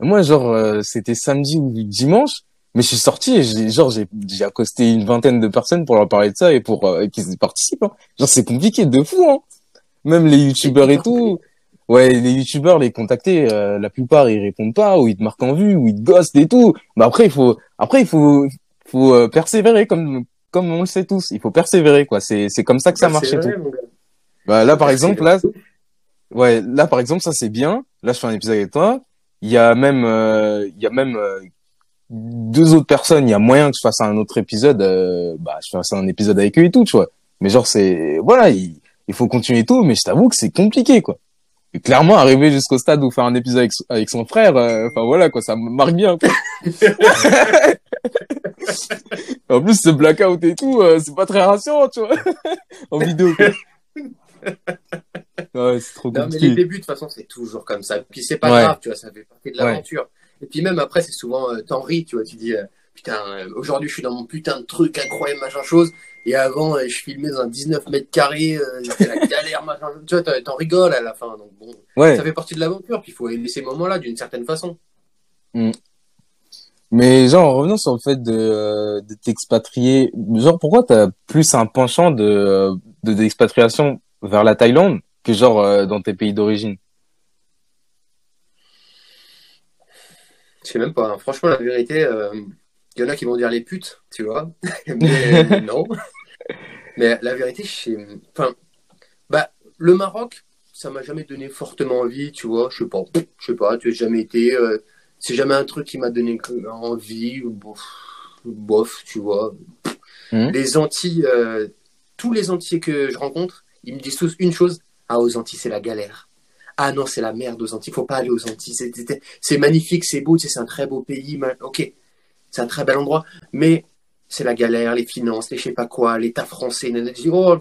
moi, genre, c'était samedi ou dimanche, mais je suis sorti et j'ai, genre, j'ai, j'ai accosté une vingtaine de personnes pour leur parler de ça et pour, euh, qu'ils y participent, hein. Genre, c'est compliqué de fou, hein. Même les youtubeurs et tout. Ouais, les youtubeurs, les contacter, euh, la plupart, ils répondent pas, ou ils te marquent en vue, ou ils te ghostent et tout. Bah après, il faut, après, il faut, faut euh, persévérer comme comme on le sait tous, il faut persévérer quoi. C'est c'est comme ça que ça marche et tout. Bah, là par exemple là ouais, là par exemple ça c'est bien. Là je fais un épisode avec toi, il y a même euh, il y a même deux autres personnes, il y a moyen que je fasse un autre épisode euh, bah je fasse un épisode avec eux et tout, tu vois. Mais genre c'est voilà, il, il faut continuer et tout, mais je t'avoue que c'est compliqué quoi. Et clairement arriver jusqu'au stade où faire un épisode avec, avec son frère, euh, enfin voilà quoi, ça me marque bien quoi. En plus, ce blackout et tout, euh, c'est pas très rassurant, tu vois, en vidéo. Quoi. Ouais, c'est trop Non, mais compliqué. les débuts, de toute façon, c'est toujours comme ça. Puis c'est pas Ouais. grave, tu vois, ça fait partie de l'aventure. Et puis même après, c'est souvent, euh, t'en ris, tu vois, tu dis, euh, putain, euh, aujourd'hui, je suis dans mon putain de truc incroyable, machin chose. Et avant, euh, je filmais dans un 19 mètres carrés, c'était la galère, machin chose. Tu vois, t'en- t'en rigoles à la fin. Donc bon, Ouais, ça fait partie de l'aventure. Puis il faut aimer ces moments-là d'une certaine façon. mais genre, en revenant sur le fait de, euh, de t'expatrier, genre, pourquoi t'as plus un penchant de, de d'expatriation vers la Thaïlande que genre euh, dans tes pays d'origine? Je sais même pas. hein. Franchement, la vérité, euh, il y en a qui vont dire les putes, tu vois. Mais non. Mais la vérité, je sais. Enfin, bah, le Maroc, ça m'a jamais donné fortement envie, tu vois. Je sais pas. Je sais pas, tu as jamais été. euh, c'est jamais un truc qui m'a donné envie. Bof, bof, tu vois. Mhm. Les Antilles, euh, tous les Antillais que je rencontre, ils me disent tous une chose. Ah, aux Antilles, c'est la galère. Ah non, c'est la merde aux Antilles. Faut pas aller aux Antilles. C'est- magnifique, c'est beau, c'est un très beau pays. Ok, c'est un très bel endroit. Mais c'est la galère, les finances, les je sais pas quoi, l'État français. oh,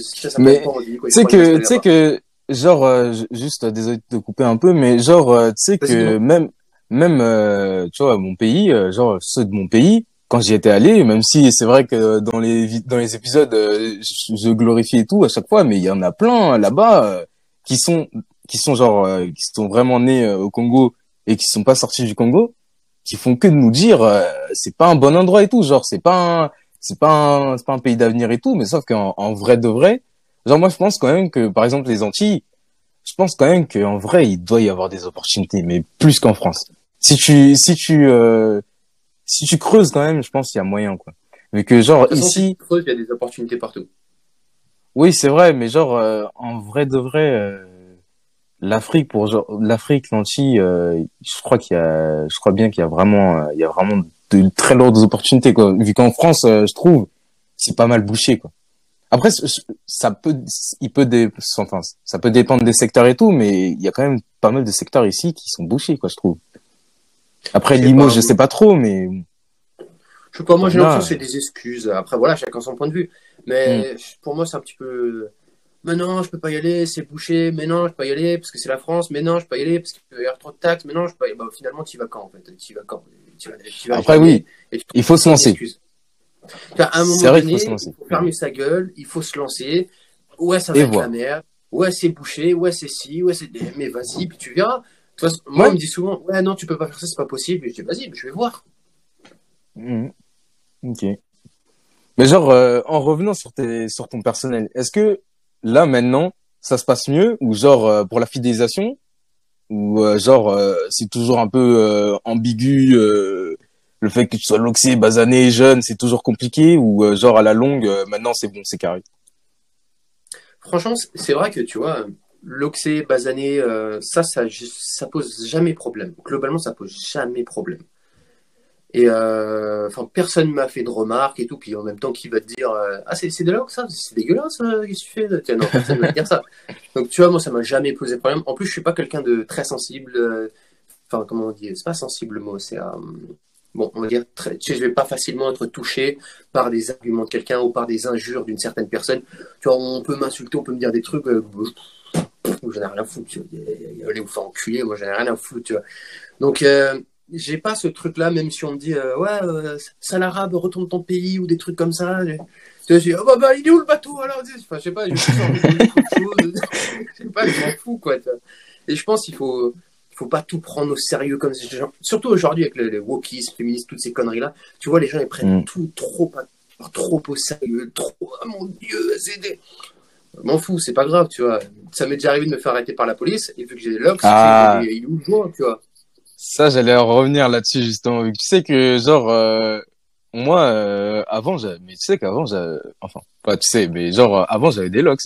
ça, ça Mais pas envie. Tu sais que, tu sais que, genre, euh, ju- juste, euh, désolé de te couper un peu, mais genre, euh, tu sais que même, même, tu vois, mon pays, genre, ceux de mon pays, quand j'y étais allé, même si c'est vrai que dans les, dans les épisodes, je, je glorifie et tout à chaque fois, mais il y en a plein là-bas, qui sont, qui sont genre, euh, qui sont vraiment nés euh, au Congo et qui sont pas sortis du Congo, qui font que de nous dire, euh, c'est pas un bon endroit et tout, genre, c'est pas un, c'est pas un, c'est pas un pays d'avenir et tout, mais sauf qu'en en vrai de vrai, genre moi je pense quand même que par exemple les Antilles, je pense quand même qu'en vrai il doit y avoir des opportunités, mais plus qu'en France. Si tu si tu euh, si tu creuses quand même, je pense qu'il y a moyen quoi. Mais que genre façon, si ici, tu creuses, il y a des opportunités partout. oui c'est vrai, mais genre euh, en vrai de vrai, euh, l'Afrique pour l'Afrique, l'Antilles, euh, je crois qu'il y a, je crois bien qu'il y a vraiment, euh, il y a vraiment de très lourdes opportunités quoi. Vu qu'en France, euh, je trouve, c'est pas mal bouché quoi. Après, ça peut, il peut dé... enfin, ça peut dépendre des secteurs et tout, mais il y a quand même pas mal de secteurs ici qui sont bouchés, quoi, je trouve. Après, Limo, je sais pas trop, mais Je sais pas, moi j'ai l'impression que c'est des excuses. Après voilà, chacun son point de vue. Mais pour moi c'est un petit peu. Mais non, je peux pas y aller, c'est bouché. Mais non, je peux pas y aller parce que c'est la France. Mais non, je peux pas y aller parce qu'il y a trop de taxes. Mais non, je peux pas y aller. Bah, finalement, tu y vas quand en fait? Tu y vas quand? Tu vas, tu vas après, oui, tu il faut se lancer. À un moment C'est vrai donné, faut se lancer. il faut fermer sa gueule, il faut se lancer. Ouais, ça Et va être la merde. Ouais, c'est bouché. Ouais, c'est ci. Ouais, c'est. Mais vas-y, puis tu verras. De toute façon, moi, Ouais. on me dit souvent, ouais, non, tu peux pas faire ça, c'est pas possible. Et je dis, vas-y, je vais voir. Mhm. Ok. Mais genre, euh, en revenant sur tes, sur ton personnel, est-ce que là maintenant, ça se passe mieux ou genre euh, pour la fidélisation ou euh, genre euh, c'est toujours un peu ambigu le fait que tu sois loxé, basané, jeune, c'est toujours compliqué ou genre à la longue, maintenant c'est bon, c'est carré? Franchement, c'est vrai que tu vois, l'oxé, basané, ça, ça, ça pose jamais problème. Globalement, ça pose jamais problème. Et euh, enfin, personne m'a fait de remarques et tout. Puis en même temps, qui va te dire euh, Ah, c'est de l'ox, ça C'est dégueulasse, euh, qu'est-ce que tu fais Tiens, Non, personne va te dire ça. Donc, tu vois, moi, ça m'a jamais posé problème. En plus, je suis pas quelqu'un de très sensible. euh, Enfin, comment on dit C'est pas sensible le mot, c'est. euh, Bon, on va dire, très, tu sais, je vais pas facilement être touché par des arguments de quelqu'un ou par des injures d'une certaine personne. Tu vois, on peut m'insulter, on peut me dire des trucs, euh, j'en ai rien à foutre. Allez vous faire enculer, moi j'en ai rien à foutre. Tu vois. Donc, euh, j'ai pas ce truc-là, même si on me dit, euh, ouais, euh, sale arabe, retourne ton pays ou des trucs comme ça. Je dis, oh bah, bah, il est où le bateau? Alors Enfin, je sais pas, je sais pas, je m'en fous, quoi. vois. Et je pense qu'il faut, il faut pas tout prendre au sérieux comme ces gens. Surtout aujourd'hui avec les, les wokistes, féministes, toutes ces conneries-là. Tu vois, les gens, ils prennent Mm. tout trop, trop au sérieux, trop, ah mon dieu, c'est des. Je m'en fous, c'est pas grave, tu vois. Ça m'est déjà arrivé de me faire arrêter par la police, et vu que j'ai des locks, Ah. il est où le joint, tu vois. Ça, j'allais en revenir là-dessus justement. Tu sais que genre euh, moi euh, avant, j'avais- mais tu sais qu'avant, enfin, pas tu sais, mais genre euh, avant j'avais des locks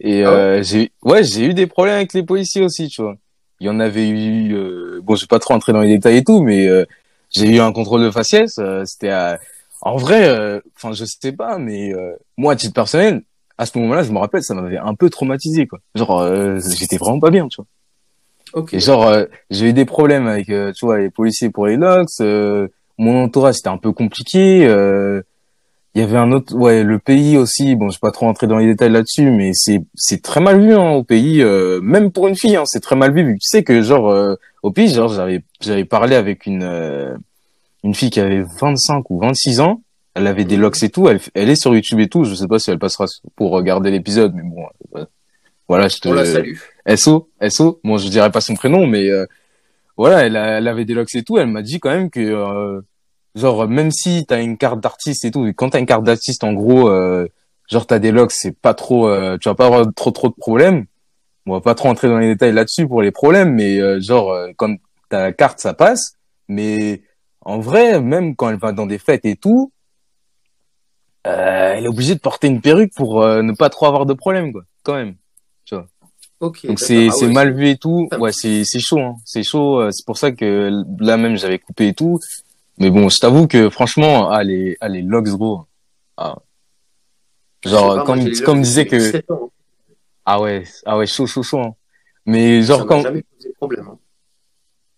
et Ah ouais euh, j'ai ouais j'ai eu des problèmes avec les policiers aussi, tu vois. Il y en avait eu, euh, bon, je vais pas trop entrer dans les détails et tout, mais euh, j'ai eu un contrôle de faciès. euh, C'était à- en vrai, euh, enfin je sais pas, mais euh, moi à titre personnel, à ce moment-là, je me rappelle, ça m'avait un peu traumatisé quoi. Genre euh, j'étais vraiment pas bien, tu vois. Ok. Et genre, euh, j'ai eu des problèmes avec, euh, tu vois, les policiers pour les locks. euh, mon entourage, c'était un peu compliqué. euh, Il y avait un autre, ouais, le pays aussi. Bon, je vais pas trop entrer dans les détails là-dessus, mais c'est c'est très mal vu hein, au pays, euh, même pour une fille, hein, c'est très mal vu. vu que Tu sais que genre euh, au pays, genre j'avais j'avais parlé avec une euh, une fille qui avait 25 ou 26 ans. Elle avait des Mhm. locks et tout. Elle, elle est sur YouTube et tout. Je sais pas si elle passera pour regarder l'épisode, mais bon, voilà, je te On la salue. SO, SO, bon je dirais pas son prénom, mais euh, voilà, elle, a- elle avait des locks et tout, elle m'a dit quand même que euh, genre même si t'as une carte d'artiste et tout, quand t'as une carte d'artiste en gros, euh, genre t'as des locks, c'est pas trop, euh, tu vas pas avoir trop trop de problèmes. On va pas trop entrer dans les détails là-dessus pour les problèmes, mais euh, genre euh, quand t'as la carte ça passe, mais en vrai même quand elle va dans des fêtes et tout, euh, elle est obligée de porter une perruque pour euh, ne pas trop avoir de problèmes quoi, quand même. Ok. Donc c'est Ah ouais, mal vu et tout. Ouais, c'est c'est chaud hein. C'est chaud, euh, c'est pour ça que là même j'avais coupé et tout. Mais bon, je t'avoue que franchement, ah les ah les logs gros. Ah. Genre pas, moi, comme les comme disait que 17 ans, hein. ah ouais, ah ouais, chaud chaud chaud. hein. Mais Ça genre m'a quand jamais posé problème. hein.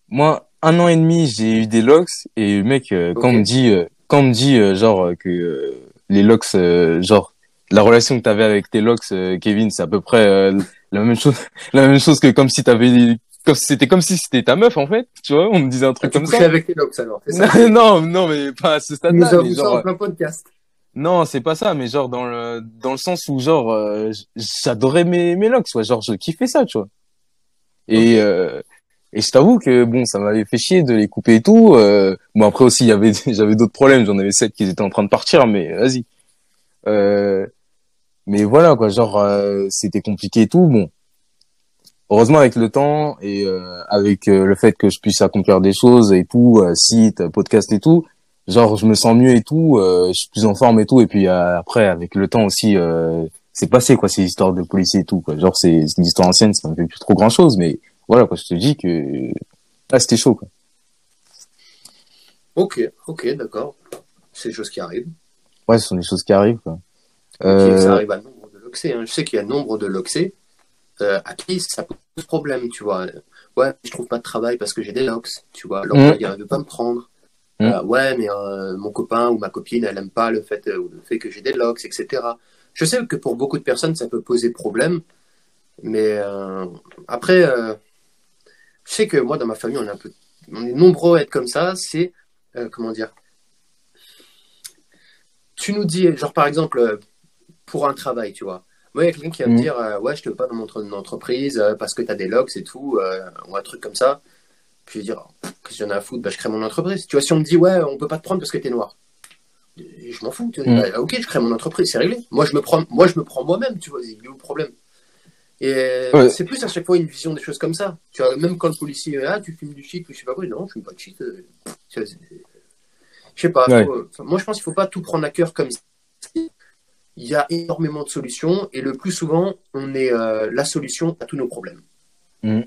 moi un an et demi, j'ai eu des locks et mec euh, quand on me dit euh, quand on me dit euh, genre que les locks euh, genre la relation que t'avais avec tes locks euh, Kevin, c'est à peu près euh, la même chose la même chose que comme si t'avais comme c'était comme si c'était ta meuf en fait, tu vois, on me disait un Ah, truc tu comme ça. avec tes locks alors, ça? Non, non, mais pas à ce nous stade-là, genre, en plein podcast. non, c'est pas ça, mais genre dans le, dans le sens où genre, euh, j'adorais mes, mes locks, ouais, genre je kiffais ça, tu vois. Et, euh, et je t'avoue que bon, ça m'avait fait chier de les couper et tout. Euh, bon après aussi, il y avait, j'avais d'autres problèmes, j'en avais sept qui étaient en train de partir, mais vas-y. Euh, mais voilà quoi, genre euh, c'était compliqué et tout. Bon, heureusement avec le temps et euh, avec euh, le fait que je puisse accomplir des choses et tout, site, podcast et tout, genre je me sens mieux et tout, je suis plus en forme et tout. Et puis après avec le temps aussi, c'est passé quoi ces histoires de policiers et tout quoi. Genre c'est une histoire ancienne, ça ne fait plus trop grand chose, mais voilà quoi, je te dis que là c'était chaud quoi. Ok, ok, d'accord. C'est des choses qui arrivent. Ouais, ce sont des choses qui arrivent quoi. Euh... Ça arrive à nombre de loxés. Hein. Je sais qu'il y a nombre de loxés euh, à qui ça pose problème, tu vois. Ouais, je trouve pas de travail parce que j'ai des lox, tu vois. L'employeur mmh. ne veut pas me prendre. Mmh. Euh, ouais, mais euh, mon copain ou ma copine, elle aime pas le fait, euh, le fait que j'ai des lox, etc. Je sais que pour beaucoup de personnes, ça peut poser problème. Mais euh, après, je sais que moi, dans ma famille, on est un peu, on est nombreux à être comme ça. C'est, comment dire, tu nous dis, genre par exemple, pour un travail, tu vois. Moi, il y a quelqu'un qui va me mm. dire euh, Ouais, je te veux pas dans mon entreprise euh, parce que tu as des logs et tout, euh, ou un truc comme ça. Puis je vais dire Qu'est-ce que j'en ai à foutre? Bah, Je crée mon entreprise. Tu vois, si on me dit Ouais, on peut pas te prendre parce que tu es noir, je m'en fous. Tu vois, mm. bah, ok, je crée mon entreprise, c'est réglé. Moi, je me prends moi, je me prends moi-même, tu vois, il y a le problème. Et c'est plus à chaque fois une vision des choses comme ça. Tu vois, même quand le policier Ah, tu filmes du shit ou je sais pas quoi, non, je filme pas de shit. je sais pas. moi, je pense qu'il faut pas tout prendre à cœur comme ça il y a énormément de solutions et le plus souvent, on est euh, la solution à tous nos problèmes. Mm.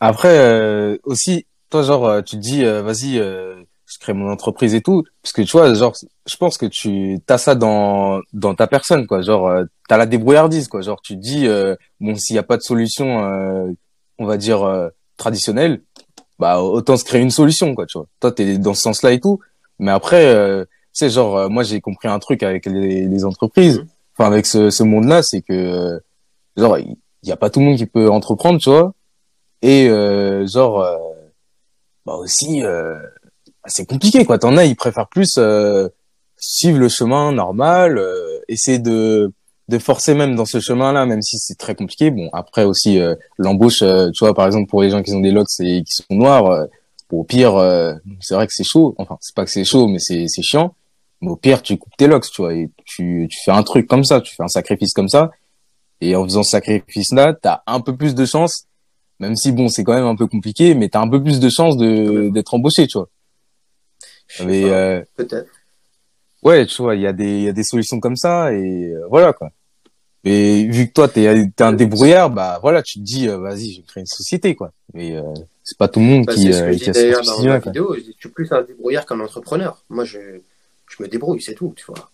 Après, euh, aussi, toi, genre, euh, tu te dis, vas-y, je crée mon entreprise et tout, parce que tu vois, genre, je pense que tu as ça dans dans ta personne, quoi. Genre, tu as la débrouillardise, quoi. Genre, tu te dis, bon, s'il n'y a pas de solution, on va dire traditionnelle, bah autant se créer une solution, quoi. Tu vois. Toi, t'es dans ce sens-là et tout, mais après tu sais, genre, euh, moi, j'ai compris un truc avec les, les entreprises, mhm. enfin, avec ce, ce monde-là, c'est que, euh, genre, il n'y a pas tout le monde qui peut entreprendre, tu vois. Et, euh, genre, euh, bah aussi, euh, bah, c'est compliqué, quoi. T'en as, ils préfèrent plus suivre le chemin normal, essayer de, de forcer même dans ce chemin-là, même si c'est très compliqué. Bon, après aussi, l'embauche, tu vois, par exemple, pour les gens qui ont des locks et qui sont noirs, au pire, c'est vrai que c'est chaud. Enfin, c'est pas que c'est chaud, mais c'est chiant au pire, tu coupes tes locks, tu vois, et tu, tu fais un truc comme ça, tu fais un sacrifice comme ça. Et en faisant ce sacrifice-là, t'as un peu plus de chance, même si bon, c'est quand même un peu compliqué, mais t'as un peu plus de chance de, d'être embauché, tu vois. Mais, euh, peut-être. Ouais, tu vois, il y a des, il y a des solutions comme ça, et euh, voilà, quoi. Et vu que toi, t'es, es un débrouillard, bah voilà, tu te dis, euh, vas-y, je vais créer une société, quoi. Mais euh, c'est pas tout le monde bah, qui, ce que qui a d'ailleurs dans ma vidéo, je, dis, je suis plus un débrouillard qu'un entrepreneur. Moi, je, je me débrouille, c'est tout, tu vois.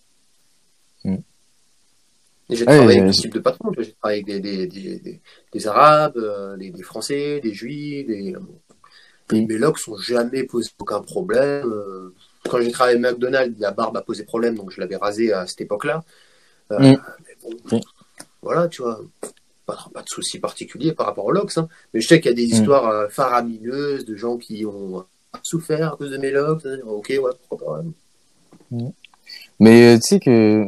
Mm. J'ai travaillé avec tout type de patrons. J'ai travaillé avec des, des, des, Arabes, euh, des, Français, des Juifs. Des... Mm. Mes logs sont jamais posé aucun problème. Euh, quand j'ai travaillé avec McDonald's, la barbe a posé problème, donc je l'avais rasé à cette époque-là. Euh, mm. bon, voilà, tu vois, pas, pas de soucis particuliers par rapport aux logs. Hein. Mais je sais qu'il y a des histoires faramineuses de gens qui ont souffert à cause de mes logs. Ok, ouais, pourquoi pas. Mais euh, tu sais que,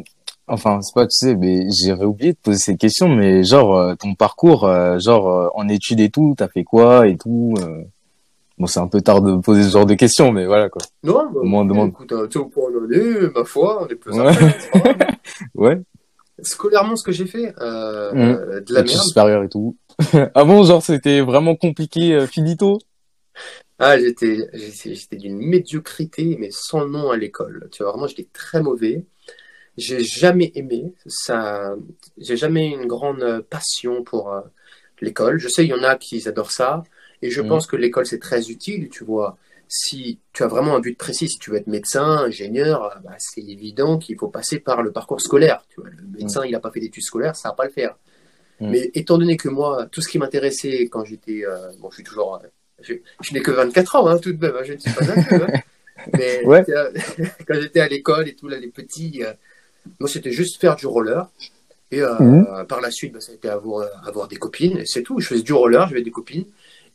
enfin, c'est pas, tu sais, mais j'avais oublié de poser cette question, mais genre, euh, ton parcours, euh, genre, en études et tout, t'as fait quoi et tout Bon, c'est un peu tard de poser ce genre de questions, mais voilà, quoi. Non, bah, Au demande. écoute, tu pour en aller, ma foi, on est plus ouais. ouais. Scolairement, ce que j'ai fait, euh, de la merde. supérieur et tout. ah bon, genre, c'était vraiment compliqué, finito? Ah, j'étais, j'étais d'une médiocrité, mais sans nom à l'école. Tu vois, vraiment, j'étais très mauvais. J'ai jamais aimé ça. J'ai jamais une grande passion pour euh, l'école. Je sais, il y en a qui adorent ça. Et je mm. pense que l'école, c'est très utile, tu vois. Si tu as vraiment un but précis, si tu veux être médecin, ingénieur, euh, bah, c'est évident qu'il faut passer par le parcours scolaire. Tu vois, le médecin, mm. il n'a pas fait d'études scolaires, ça va pas le faire. Mm. Mais étant donné que moi, tout ce qui m'intéressait quand j'étais, euh, bon, je suis toujours je, n'ai que 24 ans, hein, tout de même, hein, je ne suis pas un hein. Mais quand j'étais à l'école et tout, là, les petits, euh, moi, c'était juste faire du roller. Et euh, mhm. par la suite, bah, ça a été avoir, avoir des copines. C'est tout. Je faisais du roller, j'avais des copines.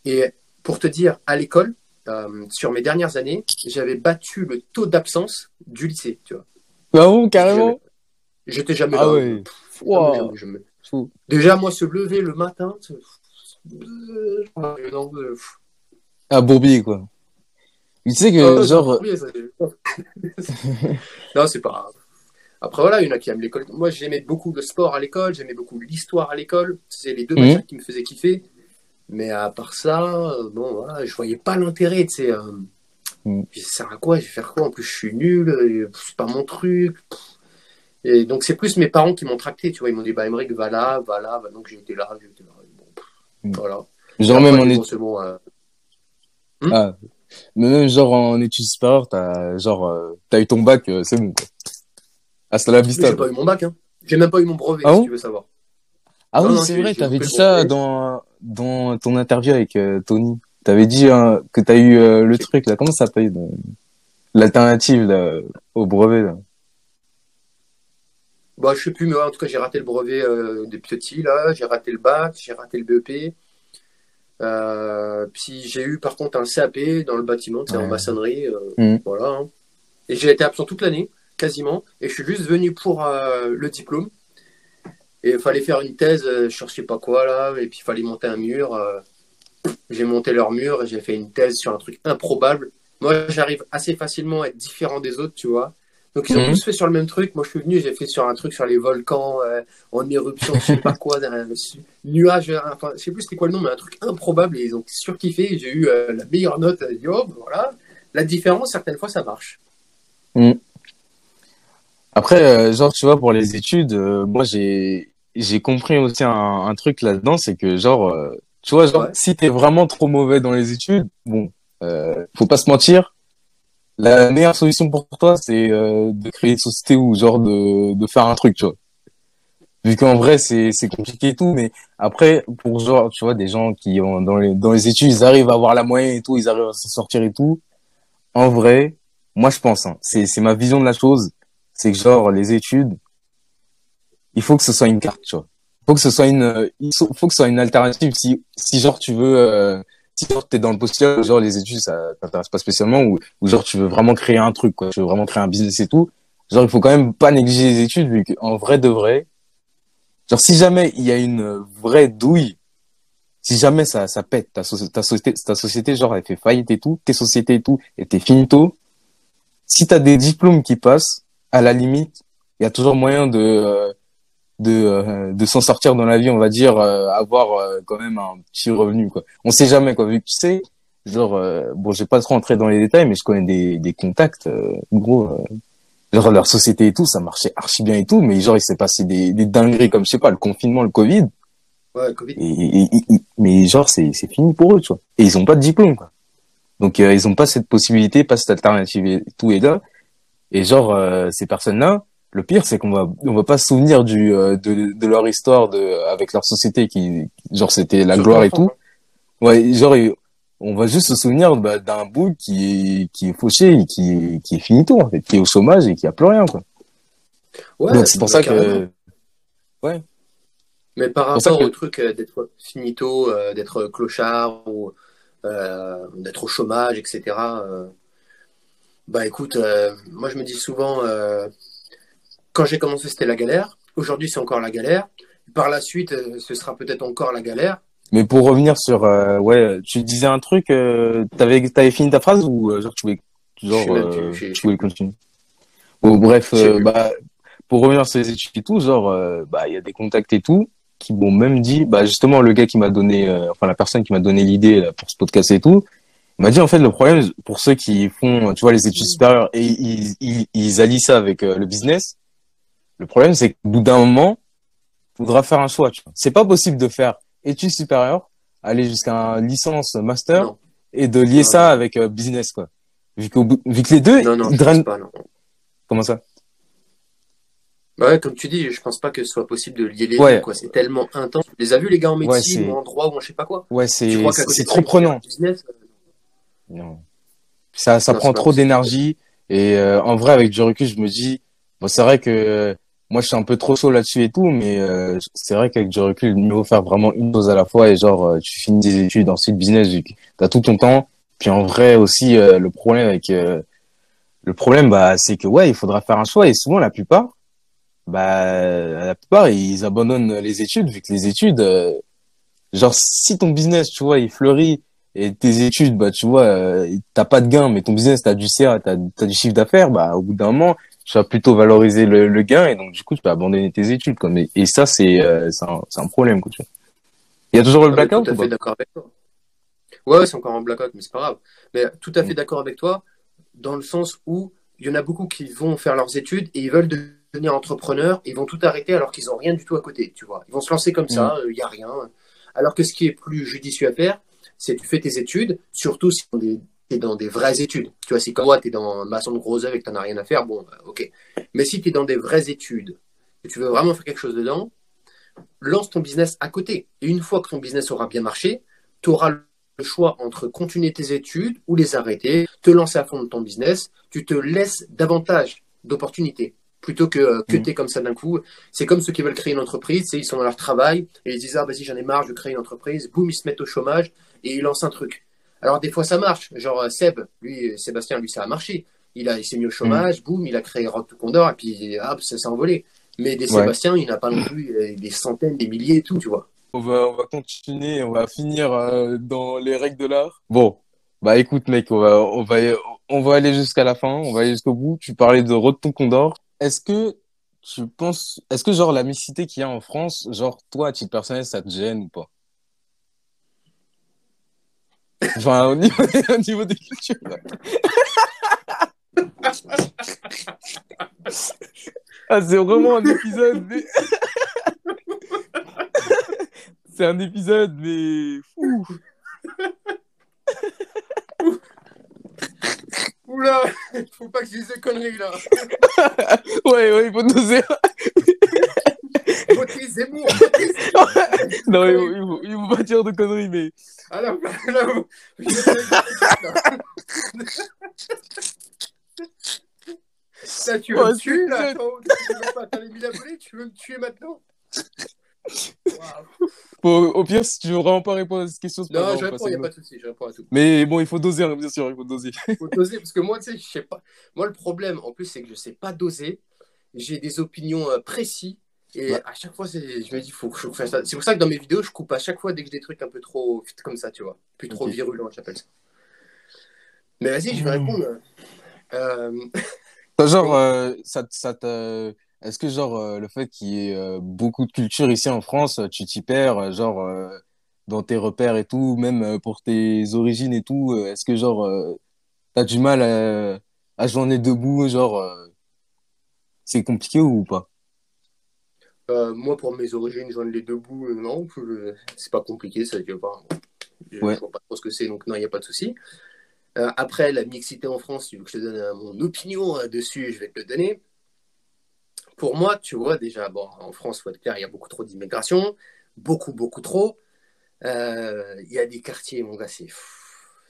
Et pour te dire, à l'école, euh, sur mes dernières années, j'avais battu le taux d'absence du lycée, tu vois. Ah bon, carrément? J'étais jamais ah là. Déjà, moi, se lever le matin, à Bourbier, quoi. Tu sais que, genre. non, c'est pas grave. Après, voilà, il y en a qui aiment l'école. Moi, j'aimais beaucoup le sport à l'école, j'aimais beaucoup l'histoire à l'école. C'est les deux Mhm. matières qui me faisaient kiffer. Mais à part ça, euh, bon, voilà, je voyais pas l'intérêt, tu sais. Euh, Mhm. ça sert à quoi? Je vais faire quoi? En plus, je suis nul, euh, c'est pas mon truc. Et donc, c'est plus mes parents qui m'ont tracté, tu vois. Ils m'ont dit, bah, Emmerich, va là, va là. Donc, j'ai été là, j'ai été là. Bon, Mhm. Voilà. Genre Après, même en c'est bon, euh, ah, mais même genre en études supérieures, t'as genre euh, t'as eu ton bac, euh, c'est bon quoi. Hasta la mais vista. j'ai pas eu mon bac, hein. J'ai même pas eu mon brevet, Ah si bon tu veux savoir. Ah Non, oui, c'est vrai, t'avais dit ça brevet. dans dans ton interview avec euh, Tony. T'avais dit euh, que t'as eu euh, le truc là, comment ça s'appelle L'alternative là, au brevet là? Bah, je sais plus, mais ouais, en tout cas, j'ai raté le brevet euh, des petits, là. J'ai raté le bac, j'ai raté le BEP. Euh, puis j'ai eu, par contre, un CAP dans le bâtiment, c'est en maçonnerie. euh, Mhm. Voilà. hein. Et j'ai été absent toute l'année, quasiment. Et je suis juste venu pour euh, le diplôme. Et il fallait faire une thèse, sur je sais pas quoi, là. Et puis il fallait monter un mur. j'ai monté leur mur et j'ai fait une thèse sur un truc improbable. Moi, j'arrive assez facilement à être différent des autres, tu vois. Donc, ils ont Mhm. tous fait sur le même truc. Moi, je suis venu, j'ai fait sur un truc sur les volcans euh, en éruption, je sais pas quoi, d'un nuage, enfin, je sais plus c'était quoi le nom, mais un truc improbable. Et ils ont surkiffé. J'ai eu euh, la meilleure note. J'ai dit, oh, ben voilà. La différence, certaines fois, ça marche. Après, euh, genre, tu vois, pour les études, moi, j'ai j'ai compris aussi un, un truc là-dedans, c'est que, genre, tu vois, genre, Ouais. si t'es vraiment trop mauvais dans les études, bon, faut pas se mentir, la meilleure solution pour toi, c'est euh, de créer une société ou, genre, de, de faire un truc, tu vois. Vu qu'en vrai, c'est c'est compliqué et tout, mais après, pour, genre, tu vois, des gens qui ont, dans les, dans les études, ils arrivent à avoir la moyenne et tout, ils arrivent à s'en sortir et tout, en vrai, moi, je pense, hein, c'est c'est ma vision de la chose, c'est que genre les études, il faut que ce soit une carte, tu vois. Faut que ce soit une, euh, il faut que ce soit une alternative. Si, si genre tu veux, euh, si genre t'es dans le postulat, genre les études ça t'intéresse pas spécialement ou, ou genre tu veux vraiment créer un truc, quoi. Tu veux vraiment créer un business et tout. Genre il faut quand même pas négliger les études vu qu'en vrai de vrai, genre si jamais il y a une vraie douille, si jamais ça, ça pète, ta, ta société, ta société genre elle fait faillite et tout, tes sociétés et tout, et t'es finito. Si t'as des diplômes qui passent, à la limite, il y a toujours moyen de euh, de euh, de s'en sortir dans la vie, on va dire, euh, avoir euh, quand même un petit revenu quoi. On sait jamais quoi, vu que tu sais, genre euh, bon, j'ai pas trop entré dans les détails, mais je connais des des contacts, euh, gros, euh, genre leur société et tout, ça marchait archi bien et tout, mais genre il s'est passé des des dingueries comme je sais pas le confinement, le Covid, Ouais, Covid. et, et- et- et- mais genre c'est c'est fini pour eux, tu vois. Et ils ont pas de diplôme quoi. Donc euh, ils ont pas cette possibilité, pas cette alternative et tout est là. Et genre euh, ces personnes-là, le pire c'est qu'on va on va pas se souvenir du euh, de, de leur histoire de avec leur société qui genre c'était la gloire et tout. Ouais, genre on va juste se souvenir bah, d'un bout qui est qui est fauché et qui est, qui est finito en fait, qui est au chômage et qui a plus rien quoi. Ouais, Donc c'est pour bah, ça carrément. que Mais par rapport que- au truc euh, d'être finito, euh, d'être clochard ou euh, d'être au chômage, etc. bah écoute, moi je me dis souvent, quand j'ai commencé c'était la galère, aujourd'hui c'est encore la galère, par la suite euh, ce sera peut-être encore la galère. Mais pour revenir sur, euh, ouais, tu disais un truc, euh, t'avais, fini ta phrase ou euh, genre tu voulais, genre, tu voulais continuer? Bon, bref, bah, pour revenir sur les études et tout, genre, bah, il y a des contacts et tout qui m'ont même dit, bah, justement, le gars qui m'a donné, enfin, la personne qui m'a donné l'idée pour ce podcast et tout, m'a dit, en fait, le problème, pour ceux qui font, tu vois, les études supérieures et ils, ils, ils allient ça avec le business, le problème, c'est qu'au bout d'un moment, faudra faire un choix. C'est pas possible de faire études supérieures, aller jusqu'à un licence master Non. et de lier Non, ça non. avec euh, business, quoi. Vu, bout- vu que les deux, ils drainent, pas, comment ça? Bah ouais, comme tu dis, je pense pas que ce soit possible de lier les Ouais. deux, quoi. C'est tellement intense. Tu les as vus les gars en médecine ou en droit ou en je sais pas quoi? Ouais, c'est, c'est trop prenant. business, euh, Non. Ça, ça Non, prend trop d'énergie. Et euh, en vrai, avec du recul, je me dis, bon, c'est vrai que euh, moi, je suis un peu trop chaud là-dessus et tout, mais euh, c'est vrai qu'avec du recul, il faut faire vraiment une chose à la fois et genre, euh, tu finis des études, ensuite business, que t'as tout ton temps. Puis en vrai aussi, euh, le problème avec le problème, bah, c'est que ouais, il faudra faire un choix et souvent la plupart, bah, la plupart ils abandonnent les études vu que les études, genre si ton business, tu vois, il fleurit et tes études, bah, tu vois, t'as pas de gain, mais ton business, t'as du CA, t'as, t'as du chiffre d'affaires, bah, au bout d'un moment, tu vas plutôt valoriser le, le gain et donc du coup tu peux abandonner tes études quoi. Mais, et ça c'est euh, c'est un, problème quoi. Tu vois. Il y a toujours le Ouais, blackout tout à fait pas d'accord avec toi. Ouais, c'est encore un blackout, mais c'est pas grave. Mais tout à fait Mm. d'accord avec toi, dans le sens où il y en a beaucoup qui vont faire leurs études et ils veulent devenir entrepreneurs, ils vont tout arrêter alors qu'ils ont rien du tout à côté, tu vois. Ils vont se lancer comme ça, il n'y a rien. Alors que ce qui est plus judicieux à faire, c'est tu fais tes études, surtout si tu es dans des vraies études. Tu vois, si comme moi, tu es dans maçon de gros œuvre et que tu n'en as rien à faire, bon, bah, ok. Mais si tu es dans des vraies études, et tu veux vraiment faire quelque chose dedans, lance ton business à côté. Et une fois que ton business aura bien marché, tu auras le choix entre continuer tes études ou les arrêter, te lancer à fond dans ton business, tu te laisses davantage d'opportunités plutôt que euh, que t'es comme ça d'un coup. C'est comme ceux qui veulent créer une entreprise, c'est ils sont dans leur travail et ils disent ah vas-y j'en ai marre, je créer une entreprise, boum ils se mettent au chômage et ils lancent un truc. Alors des fois ça marche, genre euh, Seb, lui euh, Sébastien lui ça a marché. Il a il s'est mis au chômage, boum il a créé Rock to Condor et puis hop ça s'est envolé. Mais des Ouais. Sébastien il n'a pas non plus euh, des centaines, des milliers et tout tu vois. On va, on va continuer, on va finir euh, dans les règles de l'art. Bon, bah écoute mec, on va, on va, on va aller jusqu'à la fin, on va aller jusqu'au bout. Tu parlais de Road to Condor. Est-ce que tu penses, est-ce que genre la mixité qu'il y a en France, genre toi à titre personnel, ça te gêne ou pas? Enfin, au niveau, au niveau des cultures. Ah, c'est vraiment un épisode, mais... c'est un épisode, mais... Fou. Oula, faut pas que je dise des conneries là. Ouais, ouais, il faut doser. Votez Zemmour, votez Zemmour. Non, il faut, il faut, il faut pas dire de conneries, mais... Ah là, là, là, Là, tu veux me tuer là Attends, tu veux pas, T'as les 1000 abonnés, tu veux me tuer maintenant. Bon, au pire, si tu veux vraiment pas répondre à cette question, c'est pas Non, je on réponds, il n'y a pas de souci, je réponds à tout. Mais bon, il faut doser, hein, bien sûr, il faut doser. faut doser parce que moi, tu sais, je sais pas. Moi, le problème, en plus, c'est que je sais pas doser. J'ai des opinions euh, précises. Et Ouais. à chaque fois, c'est- je me dis, faut que je fasse ça. C'est pour ça que dans mes vidéos, je coupe à chaque fois dès que j'ai des trucs un peu trop comme ça, tu vois. Plus trop Ok. virulents, j'appelle ça. Mais vas-y, je vais Mmh. répondre. Euh, Genre, euh, ça, ça te... Est-ce que genre euh, le fait qu'il y ait beaucoup de culture ici en France, tu t'y perds, genre dans tes repères et tout, même pour tes origines et tout, est-ce que genre t'as du mal à, à joindre debout, genre c'est compliqué ou pas? Euh, moi, pour mes origines, joindre les deux bouts, euh, non, euh, c'est pas compliqué, ça, je vois, je, Ouais. je vois pas trop ce que c'est, donc non, il n'y a pas de souci. Euh, après, la mixité en France, tu veux que je te donne mon opinion dessus, je vais te le donner. Pour moi, tu vois, déjà, bon, en France, faut être clair, il y a beaucoup trop d'immigration, beaucoup, beaucoup trop. Il y a des quartiers, mon gars, c'est.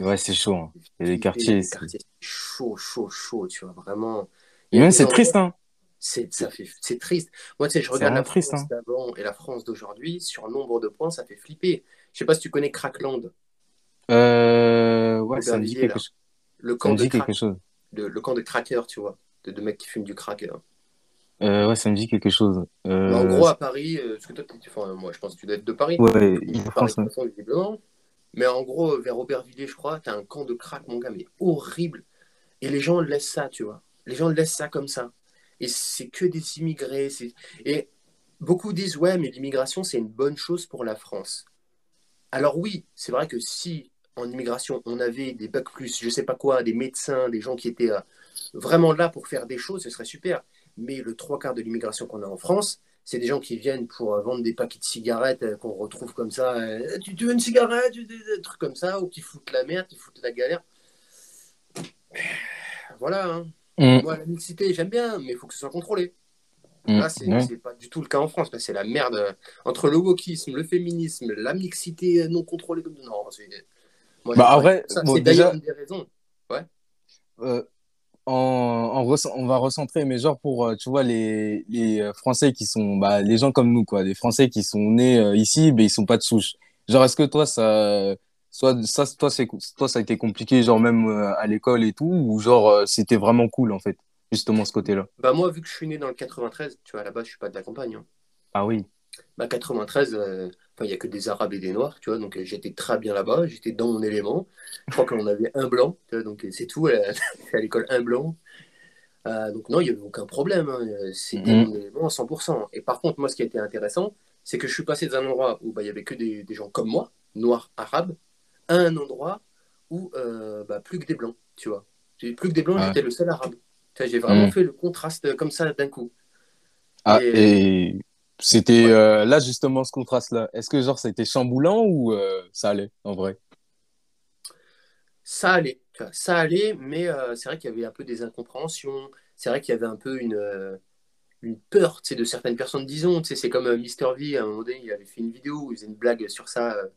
Ouais, c'est chaud. hein. Il y a des quartiers, c'est- chaud, chaud, chaud, tu vois, vraiment. Et même c'est triste, hein. C'est ça fait c'est triste. Moi, tu sais, je regarde la triste, France hein. d'avant et la France d'aujourd'hui sur nombre de points, ça fait flipper. Je sais pas si tu connais Crackland, Euh, ouais, ça me dit quelque chose. le camp me de quelque chose. de- le camp de crackers, tu vois, de, de mecs qui fument du crack. là. Euh, ouais, ça me dit quelque chose. Euh, en gros, à Paris, euh, parce que toi, t'es- enfin, moi, je pense que tu dois être de Paris. ouais, Paris, façon, visiblement. Mais en gros, vers Aubervilliers, je crois, t'as un camp de crack, mon gars, mais horrible. Et les gens laissent ça, tu vois. Les gens laissent ça comme ça. Et c'est que des immigrés. Et beaucoup disent, ouais, mais l'immigration, c'est une bonne chose pour la France. Alors oui, c'est vrai que si en immigration, on avait des bacs plus, je sais pas quoi, des médecins, des gens qui étaient euh, vraiment là pour faire des choses, ce serait super. Mais le trois quarts de l'immigration qu'on a en France, c'est des gens qui viennent pour euh, vendre des paquets de cigarettes euh, qu'on retrouve comme ça. tu, veux une cigarette des trucs comme ça, ou qui foutent la merde, qui foutent la galère. Voilà. hein. Mm. Moi, la mixité, j'aime bien, mais il faut que ce soit contrôlé. Mm. Là, c'est Ouais. c'est pas du tout le cas en France. Là, c'est la merde. euh, Entre le wokisme, le féminisme, la mixité euh, non contrôlée. Non, c'est. Moi, Bah, après, ça, bon, c'est d'ailleurs déjà- une des raisons. Euh, en, en rec- on va recentrer, mais genre pour, euh, tu vois, les, les Français qui sont, bah, les gens comme nous, quoi, les Français qui sont nés euh, ici, mais ils sont pas de souche. Genre, est-ce que toi, ça, soit, ça, toi, c'est, toi, ça a été compliqué, genre même euh, à l'école et tout, ou genre, euh, c'était vraiment cool, en fait, justement, ce côté-là? Bah, moi, vu que je suis né dans le 93, tu vois, base, je suis pas de la campagne. hein. Ah oui. Bah, 93, euh, il y a que des Arabes et des Noirs, tu vois, donc j'étais très bien là-bas, j'étais dans mon élément. Je crois qu'on avait un blanc, tu vois, donc c'est tout. À, l'école, un blanc. Euh, donc non, il n'y avait aucun problème. Hein. C'était bon à 100%. Et par contre, moi, ce qui a été intéressant, c'est que je suis passé dans un endroit où bah, il y avait que des, des gens comme moi, noirs, arabes, à un endroit où euh, bah, plus que des blancs, tu vois. Plus que des blancs, Ah, j'étais le seul arabe. J'ai vraiment mhm. fait le contraste comme ça d'un coup. Ah, Et et c'était ouais, euh, là justement ce contraste-là. Est-ce que genre c'était chamboulant ou euh, ça allait en vrai? ça allait, ça allait, mais c'est vrai qu'il y avait un peu des incompréhensions. C'est vrai qu'il y avait un peu une, une peur, de certaines personnes, disons. C'est comme Mister V, à un moment donné, il avait fait une vidéo où il faisait une blague sur ça. euh,